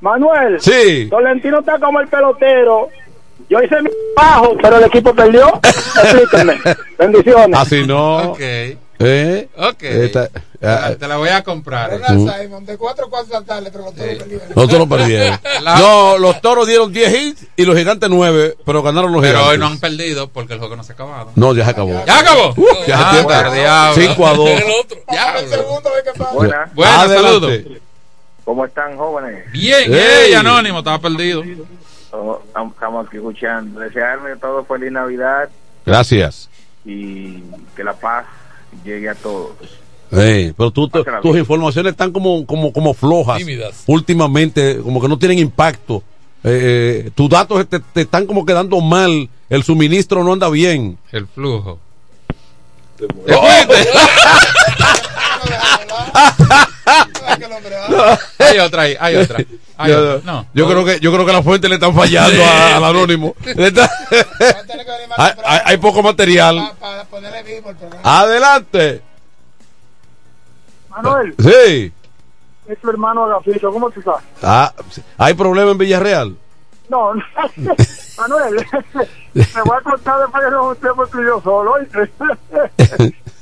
Manuel, Sí. Tolentino está como el pelotero. Yo hice mi trabajo, pero el equipo perdió. <laughs> Explíquenme. Bendiciones. Así no. Ok. ¿Eh? Ok. Esta- ah, Te la voy a comprar. eh. Ronald Simon, de 4 a 4 saltarle, pero los toros perdieron. Perdieron. <laughs> La- No, los toros dieron 10 hits y los gigantes 9, pero ganaron los Pero gigantes. hoy no han perdido porque el juego no se ha acabado. No, ya se acabó. ¿Ya acabó? Uh, ya Ah, pero diablo. 5 a 2. <laughs> El otro. Segundo, ve qué pasa. Buenas. Saludos. ¿Cómo están, jóvenes? Bien, Ey. ey, Anónimo, estaba perdido. Oh, Estamos aquí escuchando. Desearme todo feliz Navidad Gracias. y que la paz llegue a todos. Ey, pero tú, tu- Pásala tus informaciones están como, como, como flojas. Tímidas. Últimamente, como que no tienen impacto. Eh, eh, tus datos te, te están como quedando mal. El suministro no anda bien. El flujo. <laughs> <laughs> Hay otra ahí, hay otra. Hay yo, otra. No. yo creo que yo creo que las fuentes le están fallando a- al anónimo. <laughs> Está- <laughs> hay, hay- hay poco material. Para ponerle vivo el programa. Adelante. Manuel, Sí. es tu hermano Agapito. ¿Cómo tú estás? Ah, hay problema en Villarreal. No, Manuel, me voy a contar después que nos juntemos tú y yo solo.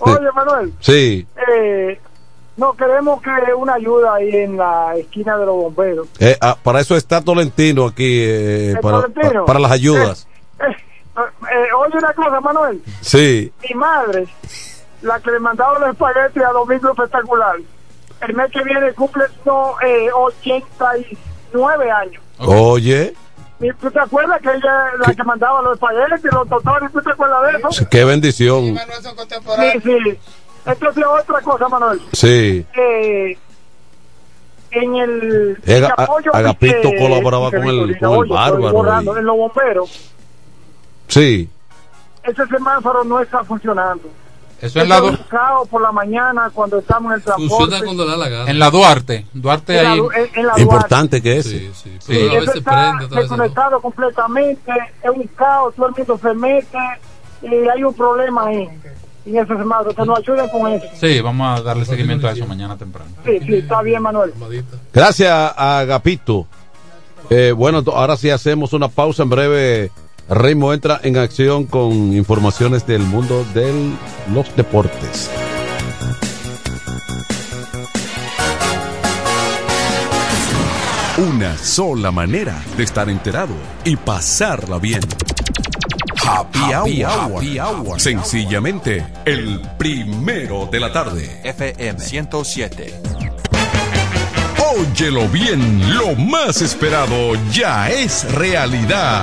Oye, Manuel, Sí. eh, No, queremos que una ayuda ahí en la esquina de los bomberos. Eh, ah, para eso está Tolentino aquí, eh, ¿El para, Tolentino? pa- para las ayudas. Eh, eh, eh, oye una cosa, Manuel. Sí. Mi madre, la que le mandaba los espaguetis a Domingo Espectacular, el mes que viene cumple no, eh, 89 años. Oye, ¿Y ¿Tú te acuerdas que ella la que mandaba los espaguetis, los totones? ¿Tú te acuerdas de eso? qué bendición. Sí, sí. Entonces, otra cosa, Manuel. Sí. Eh, en el, apoyo Agapito que- colaboraba que con el- con el oye, estoy bárbaro borrando, y- En los bomberos, Sí. ese semáforo no está funcionando. Eso es la, es Du- un caos por la mañana cuando estamos en el transporte. en la Duarte. Duarte En la ahí. Du- en- en la Duarte. Importante que ese. Sí, Sí, pero a veces está prende, desconectado completamente, es un caos, todo el mundo se mete y hay un problema ahí en ese semáforo, que nos ayuden con eso. Sí, vamos a darle seguimiento a eso mañana temprano. Sí, sí, está bien, Manuel. Gracias a Agapito. Eh, bueno, ahora sí hacemos una pausa en breve. Reimo entra en acción con informaciones del mundo de los deportes. Una sola manera de estar enterado y pasarla bien. Happy, Happy hour. Happy hour. Sencillamente, el primero de la tarde. FM 107. Óyelo bien, lo más esperado ya es realidad.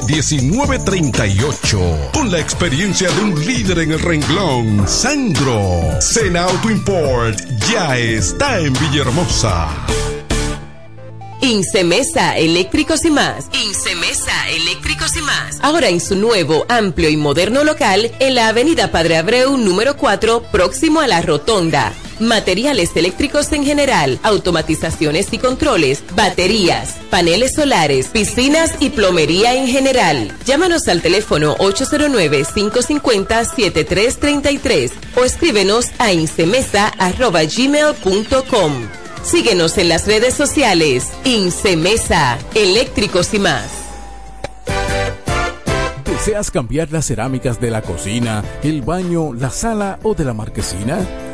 809-866-1938. Con la experiencia de un líder en el renglón, Sandro. Sena Auto Import ya está en Villahermosa. Incemesa Eléctricos y más. Incemesa Eléctricos y más. Ahora en su nuevo, amplio y moderno local en la Avenida Padre Abreu número 4, próximo a la Rotonda. Materiales eléctricos en general, automatizaciones y controles, baterías, paneles solares, piscinas y plomería en general. Llámanos al teléfono 809-550-7333 o escríbenos a incemesa.gmail.com. Síguenos en las redes sociales. Incemesa, eléctricos y más. ¿Deseas cambiar las cerámicas de la cocina, el baño, la sala o de la marquesina?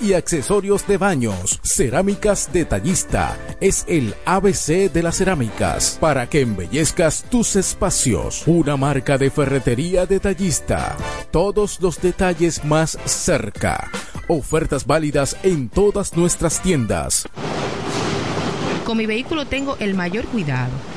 y accesorios de baños. Cerámicas Detallista es el ABC de las cerámicas para que embellezcas tus espacios. Una marca de ferretería detallista. Todos los detalles más cerca. Ofertas válidas en todas nuestras tiendas. Con mi vehículo tengo el mayor cuidado.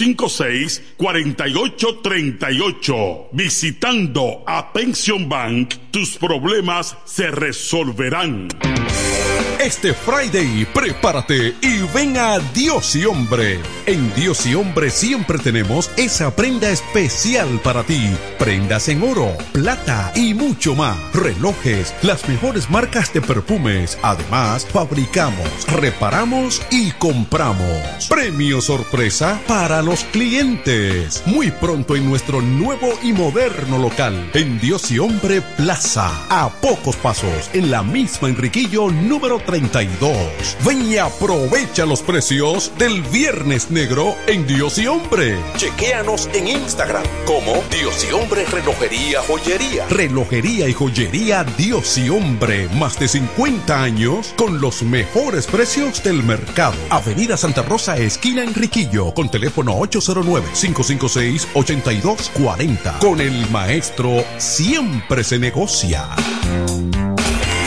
809-556-4838. Visitando a Pension Bank, tus problemas se resolverán. Este Friday, prepárate y ven a Dios y Hombre. En Dios y Hombre siempre tenemos esa prenda especial para ti. Prendas en oro, plata y mucho más. Relojes, las mejores marcas de perfumes. Además, fabricamos, reparamos y compramos. Premio sorpresa para los clientes. Muy pronto en nuestro nuevo y moderno local. En Dios y Hombre Plaza. A pocos pasos, en la misma Enriquillo número 32. Ven y aprovecha los precios del Viernes Negro en Dios y Hombre. Chequéanos en Instagram como Dios y Hombre Relojería Joyería. Relojería y joyería Dios y Hombre. Más de 50 años con los mejores precios del mercado. Avenida Santa Rosa, esquina Enriquillo, con teléfono 809-556-8240. Con el maestro siempre se negocia.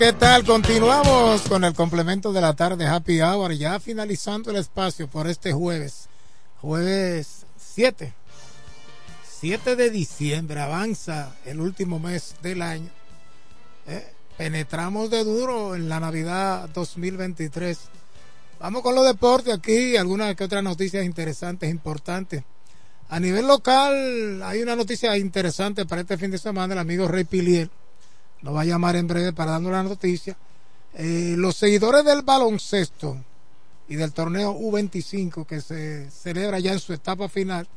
¿Qué tal? Continuamos con el complemento de la tarde Happy Hour, ya finalizando el espacio por este jueves, jueves 7, 7 de diciembre, avanza el último mes del año. ¿eh? Penetramos de duro en la Navidad 2023. Vamos con los deportes aquí, algunas que otras noticias interesantes, importantes. A nivel local, hay una noticia interesante para este fin de semana, el amigo Rey Pilier nos va a llamar en breve para darnos la noticia. Eh, los seguidores del baloncesto y del torneo U25 que se celebra ya en su etapa final,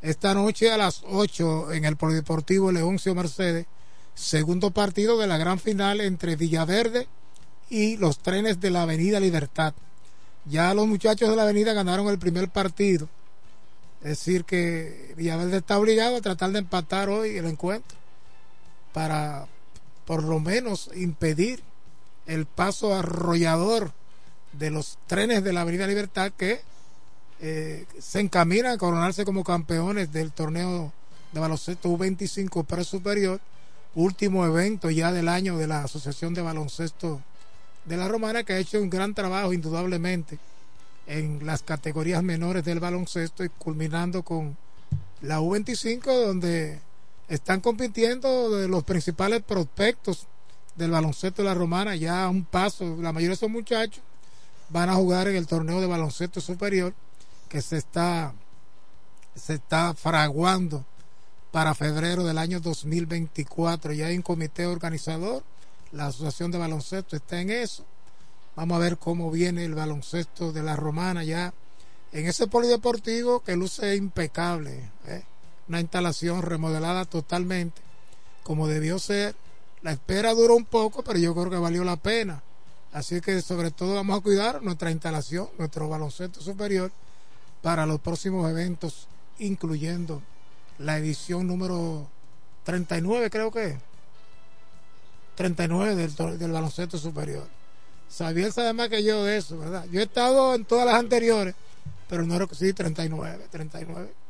esta noche a las 8 en el Polideportivo Leoncio Mercedes, segundo partido de la gran final entre Villaverde y los trenes de la Avenida Libertad. Ya los muchachos de la Avenida ganaron el primer partido. Es decir, que Villaverde está obligado a tratar de empatar hoy el encuentro para por lo menos impedir el paso arrollador de los trenes de la Avenida Libertad que eh, se encaminan a coronarse como campeones del torneo de baloncesto U25 para superior, último evento ya del año de la Asociación de Baloncesto de la Romana, que ha hecho un gran trabajo indudablemente en las categorías menores del baloncesto y culminando con la U25, donde están compitiendo de los principales prospectos del baloncesto de la romana, ya a un paso, la mayoría de esos muchachos van a jugar en el torneo de baloncesto superior que se está se está fraguando para febrero del año 2024. Ya hay un comité organizador, la Asociación de Baloncesto está en eso. Vamos a ver cómo viene el baloncesto de la romana ya en ese polideportivo que luce impecable. ¿eh? Una instalación remodelada totalmente como debió ser. La espera duró un poco, pero yo creo que valió la pena. Así que sobre todo vamos a cuidar nuestra instalación, nuestro baloncesto superior para los próximos eventos, incluyendo la edición número 39, creo que es. 39 del, del baloncesto superior. Sabía sabe más que yo de eso, ¿verdad? Yo he estado en todas las anteriores, pero no que sí, 39, 39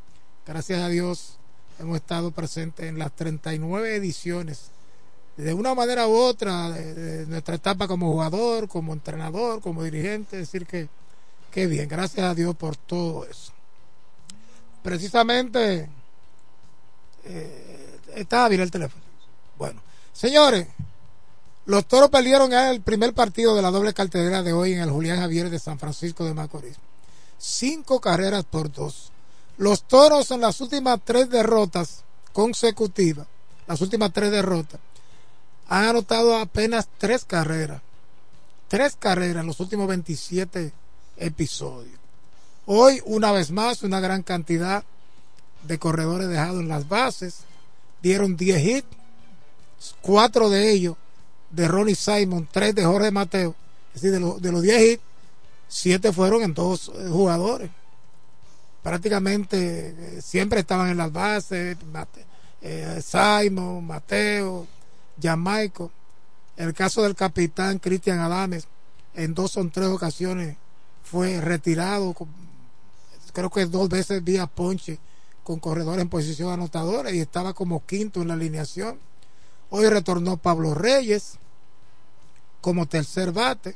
gracias a Dios, hemos estado presentes en las 39 ediciones, de una manera u otra, de, nuestra etapa como jugador, como entrenador, como dirigente, decir que, bien, gracias a Dios por todo eso. Precisamente, eh, estaba bien el teléfono. Bueno, señores, los toros perdieron el primer partido de la doble cartelera de hoy en el Julián Javier de San Francisco de Macorís. Cinco carreras por dos. Los toros en las últimas tres derrotas consecutivas, las últimas tres derrotas, han anotado apenas tres carreras. Tres carreras en los últimos 27 episodios. Hoy, una vez más, una gran cantidad de corredores dejados en las bases. Dieron 10 hits, cuatro de ellos de Ronnie Simon, tres de Jorge Mateo. Es decir, de, de los 10 hits, siete fueron en dos jugadores prácticamente eh, siempre estaban en las bases, eh, Simon, Mateo, Jamaico. El caso del capitán Cristian Adames, en dos o tres ocasiones fue retirado, creo que dos veces vía ponche con corredores en posición anotadora y estaba como quinto en la alineación. Hoy retornó Pablo Reyes como tercer bate,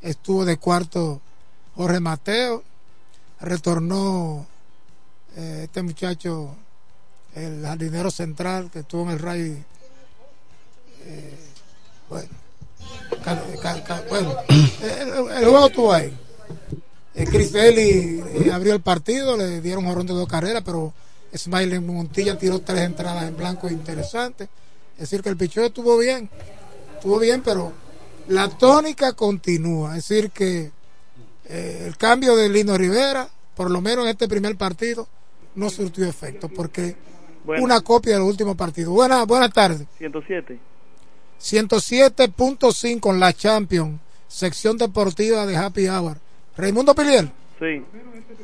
estuvo de cuarto Jorge Mateo retornó eh, este muchacho, el jardinero central que estuvo en el Ray. Eh, bueno, el, juego estuvo ahí. Eh, Chris Belli abrió el partido, le dieron jorrón de dos carreras, pero Smiley Montilla tiró tres entradas en blanco interesantes. Es decir, que el pichón estuvo bien. estuvo bien, pero la tónica continúa. Es decir, que eh, el cambio de Lino Rivera, por lo menos en este primer partido, no surtió efecto, porque Bueno. una copia del último partido. Buenas buenas tardes. 107. 107.5 en la Champions, sección deportiva de Happy Hour. Raimundo Pilier, Sí.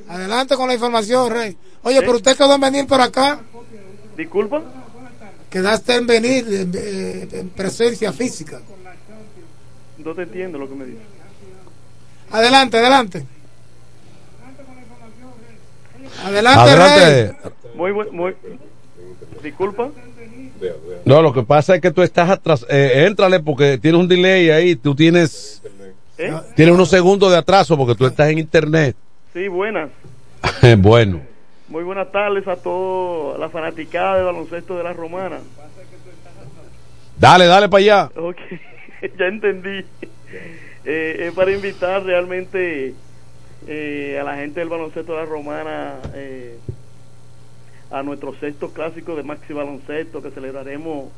adelante con la información, Rey. Oye, Sí. pero usted quedó en venir por acá, Disculpa. quedaste en venir en, eh, en presencia física. No te entiendo lo que me dices. Adelante, adelante. Adelante. Muy buen, muy. Disculpa. No, lo que pasa es que tú estás atrás. Eh, éntrale porque tienes un delay ahí. Tú tienes, ¿Eh? tienes unos segundos de atraso porque tú estás en internet. Sí, buenas. <laughs> bueno. Muy buenas tardes a toda la fanaticada de baloncesto de la Romana. Dale, dale para allá. Ok, <laughs> ya entendí. Eh, es para invitar realmente eh, a la gente del baloncesto de la Romana eh, a nuestro sexto clásico de Maxi Baloncesto que celebraremos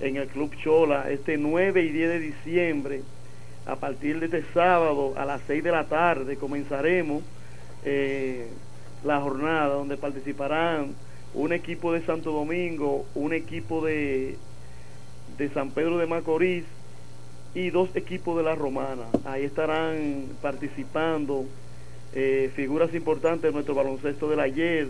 en el Club Chola este 9 y 10 de diciembre. A partir de este sábado a las 6 de la tarde comenzaremos eh, la jornada donde participarán un equipo de Santo Domingo, un equipo de, de San Pedro de Macorís y dos equipos de la Romana. Ahí estarán participando eh, figuras importantes de nuestro baloncesto del ayer.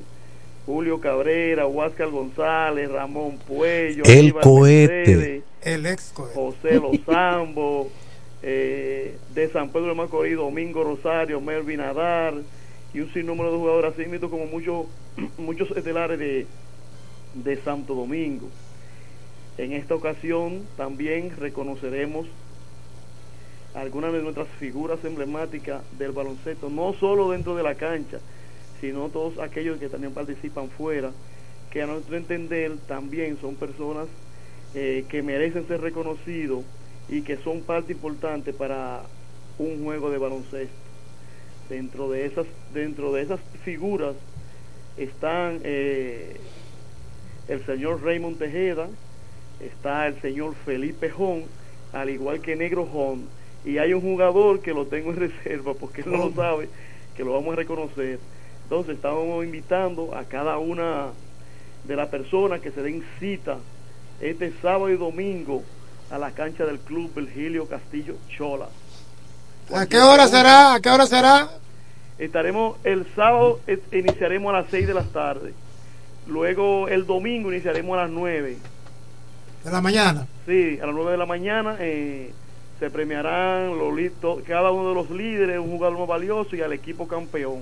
Julio Cabrera, Huáscar González, Ramón Puello, El Aníbal cohete. Mercedes, El ex cohete. José Lozambo, <laughs> eh, de San Pedro de Macorís, Domingo Rosario, Melvin Adar y un sinnúmero de jugadores así mismo como muchos <clears throat> muchos estelares de, de Santo Domingo. En esta ocasión también reconoceremos algunas de nuestras figuras emblemáticas del baloncesto, no solo dentro de la cancha, sino todos aquellos que también participan fuera, que a nuestro entender también son personas eh, que merecen ser reconocidos y que son parte importante para un juego de baloncesto. Dentro de esas, dentro de esas figuras están eh, el señor Raymond Tejeda, está el señor Felipe Jón, al igual que Negro Jón, y hay un jugador que lo tengo en <laughs> reserva porque él no lo sabe, que lo vamos a reconocer. Entonces estamos invitando a cada una de las personas que se den cita este sábado y domingo a la cancha del Club Virgilio Castillo Chola. ¿A qué hora será? ¿A qué hora será? Estaremos el sábado, es- iniciaremos a las 6 de la tarde. Luego el domingo iniciaremos a las 9. De la mañana. Sí, a las 9 de la mañana eh, se premiarán los, li- to- cada uno de los líderes, un jugador más valioso y al equipo campeón.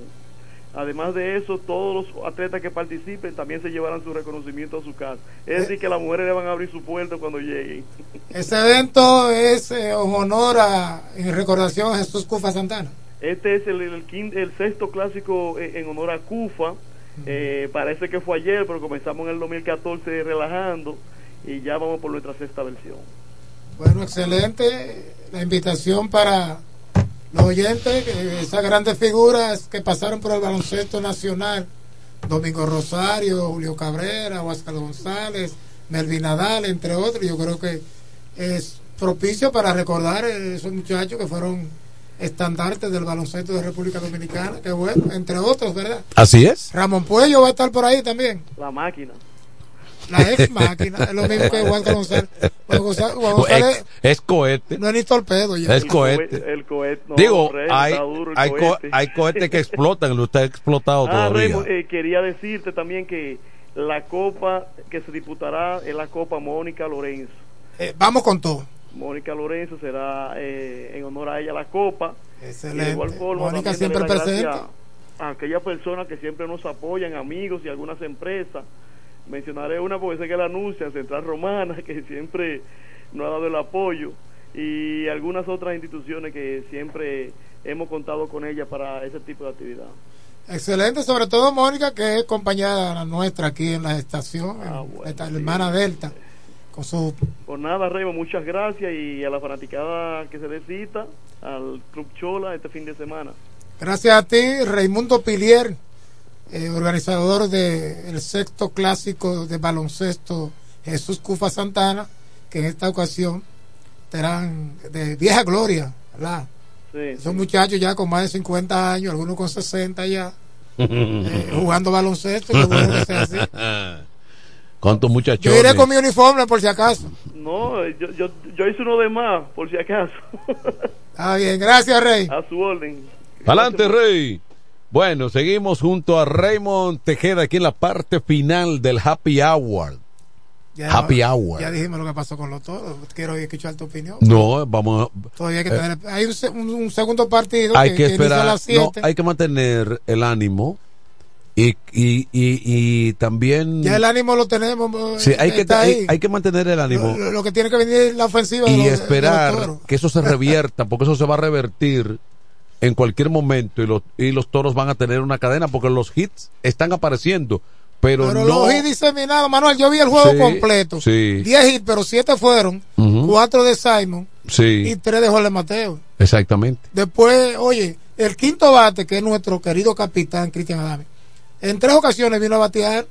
Además de eso, todos los atletas que participen también se llevarán su reconocimiento a su casa. Es decir, que las mujeres le van a abrir su puerta cuando lleguen. <laughs> Ese evento es eh, en honor a, en recordación a Jesús Cufa Santana. Este es el, el, quin- el sexto clásico eh, en honor a Cufa. Eh, parece que fue ayer, pero comenzamos en el 2014 relajando y ya vamos por nuestra sexta versión. Bueno, excelente la invitación para los oyentes, que esas grandes figuras que pasaron por el baloncesto nacional, Domingo Rosario, Julio Cabrera, Huáscar González, Melvin Nadal, entre otros, yo creo que es propicio para recordar a esos muchachos que fueron estandartes del baloncesto de República Dominicana, que bueno, entre otros, ¿verdad? Así es. Ramón Puello va a estar por ahí también. La máquina. La ex máquina, es lo mismo que Juan González. Juan González, Juan González Es, es cohete. no es ni torpedo ya. Es cohete. El cohete, no, Digo, Rey, hay, está duro el hay, co- cohete. hay cohetes que explotan, lo está explotado Ah, todavía. Eh, quería decirte también que la copa que se disputará es la Copa Mónica Lorenzo. Eh, vamos con todo. Mónica Lorenzo será eh, en honor a ella la copa. Excelente. Y de igual forma, Mónica siempre presente. A aquellas personas que siempre nos apoyan, amigos y algunas empresas. Mencionaré una porque sé que la anuncia, Central Romana, <laughs> que siempre nos ha dado el apoyo. Y algunas otras instituciones que siempre hemos contado con ella para ese tipo de actividad. Excelente, sobre todo Mónica, que es compañera nuestra aquí en la estación, Ah, esta hermana Delta, con su Pues nada, Remo, muchas gracias y a la fanaticada que se dé cita al Club Chola este fin de semana. Gracias a ti, Raimundo Pilier, eh, organizador del sexto clásico de baloncesto Jesús Cufa Santana, que en esta ocasión veterán de vieja gloria, ¿verdad? Sí, Son muchachos ya con más de 50 años, algunos con 60 ya, <laughs> eh, jugando baloncesto. qué bueno que sea así. <laughs> ¿Cuántos muchachos? Yo iré con mi uniforme por si acaso. No, yo, yo, yo hice uno de más, por si acaso. Está bien, gracias, Rey. A su orden. Adelante, Rey. Bueno, seguimos junto a Raymond Tejeda aquí en la parte final del Happy Hour. Ya, Happy Hour. Ya dijimos lo que pasó con los toros. Quiero escuchar tu opinión. No, vamos Todavía hay que eh, tener. Hay un, se- un- un segundo partido hay que, a esperar, las no, 7. hay que mantener el ánimo y, y, y, y también Ya el ánimo lo tenemos. sí, hay que hay, que mantener el ánimo Lo, lo que tiene que venir es la ofensiva y los- de los esperar que eso se revierta, porque eso se va a revertir en cualquier momento y los, y los toros van a tener una cadena porque los hits están apareciendo, pero, Pero no los hits diseminados, Manuel, yo vi el juego Sí, completo. sí. 10 hits, pero 7 fueron. Ujú. 4 de Simon y Sí, 3 de Jorge Mateo. exactamente. Después, oye, el quinto bate, que es nuestro querido capitán Cristian Adame, en tres ocasiones vino a batear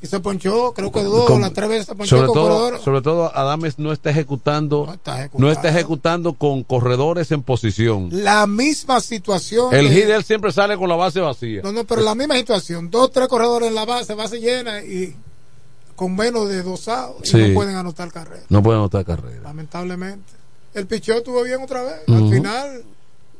y se ponchó, creo que dos, Con- las tres veces se ponchó sobre con todo, corredor. sobre todo Adames no está ejecutando no está ejecutando, con corredores en posición. La misma situación. El de siempre sale con la base vacía. No, no, pero la misma situación. Dos, tres corredores en la base, base llena y con menos de dos outs y Sí. no pueden anotar carrera, No puede anotar carrera. lamentablemente. El picheo estuvo bien otra vez. Al final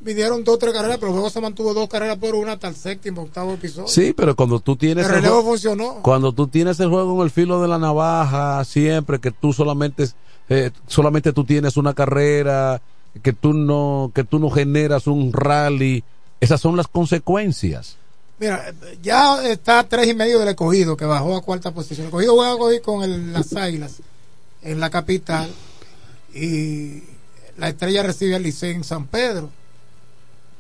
vinieron dos, tres carreras, pero luego se mantuvo dos carreras por una hasta el séptimo, octavo episodio. Sí, pero cuando tú tienes El el relevo juego- funcionó. cuando tú tienes el juego en el filo de la navaja, siempre que tú solamente eh, solamente tú tienes una carrera, que tú no que tú no generas un rally, esas son las consecuencias. Mira, ya está a tres y medio del escogido que bajó a cuarta posición. El escogido juega hoy con el- las águilas en la capital y la estrella recibe al Licey en San Pedro.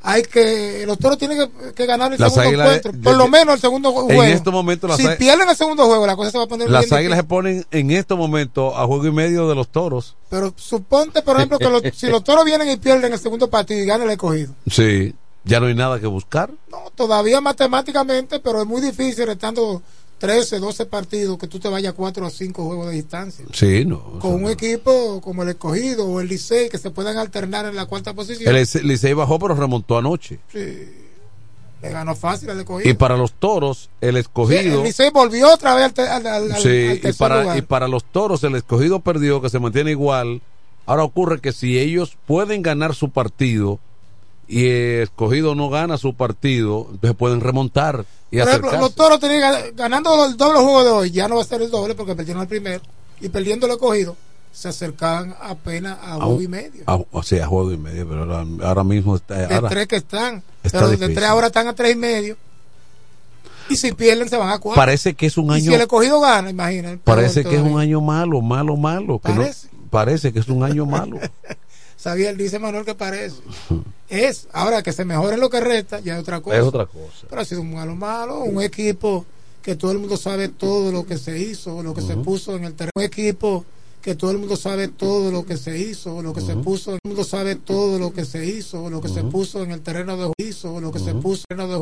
Hay que, los toros tienen que, que ganar el Las segundo encuentro, de- por lo menos el segundo ju- en juego. este momento las si Águilas- pierden el segundo juego, la cosa se va a poner Las bien águilas se difícil. ponen en este momento a juego y medio de los toros. Pero suponte, por ejemplo, que los- <laughs> si los toros vienen y pierden el segundo partido y ganan el escogido. Sí, ya no hay nada que buscar. No, todavía matemáticamente, pero es muy difícil, restando 13, 12 partidos, que tú te vayas 4 o 5 juegos de distancia. Sí, no. Con un equipo como el escogido o el Licey, que se puedan alternar en la cuarta posición. El Licey bajó pero remontó anoche. Sí, le ganó fácil al escogido. Y para los toros, el Sí, escogido el Licey volvió otra vez al, al- Sí, al y tercer para, lugar. y para los toros el escogido perdió, que se mantiene igual. Ahora ocurre que si ellos pueden ganar su partido y el escogido no gana su partido, entonces pueden remontar y Por ejemplo, acercarse. los toros tenían, gan- ganando el doble juego de hoy, ya no va a ser el doble porque perdieron el primero. Y perdiendo el escogido, se acercaban apenas a A juego y medio. a- o sea, a juego y medio, pero ahora, ahora mismo está. de ahora- tres que están. está Pero de difícil. tres ahora están a tres y medio. Y si pierden, se van a cuatro. parece que es un Y si año. el escogido gana, imagínate. Parece que es un año malo, malo, malo. que no- Parece. parece que es un año malo. <laughs> Sabía, dice Manuel que parece. <laughs> Es, ahora que se mejore lo que resta, ya es otra cosa. Es otra cosa. Pero ha sido un malo malo, un equipo que todo el mundo sabe todo lo que se hizo, lo que se puso en el terreno. Un equipo que todo el mundo sabe todo lo que se hizo, lo que se puso, todo el mundo sabe todo lo que se hizo, lo que se puso en el terreno de hizo, lo que se puso en el terreno de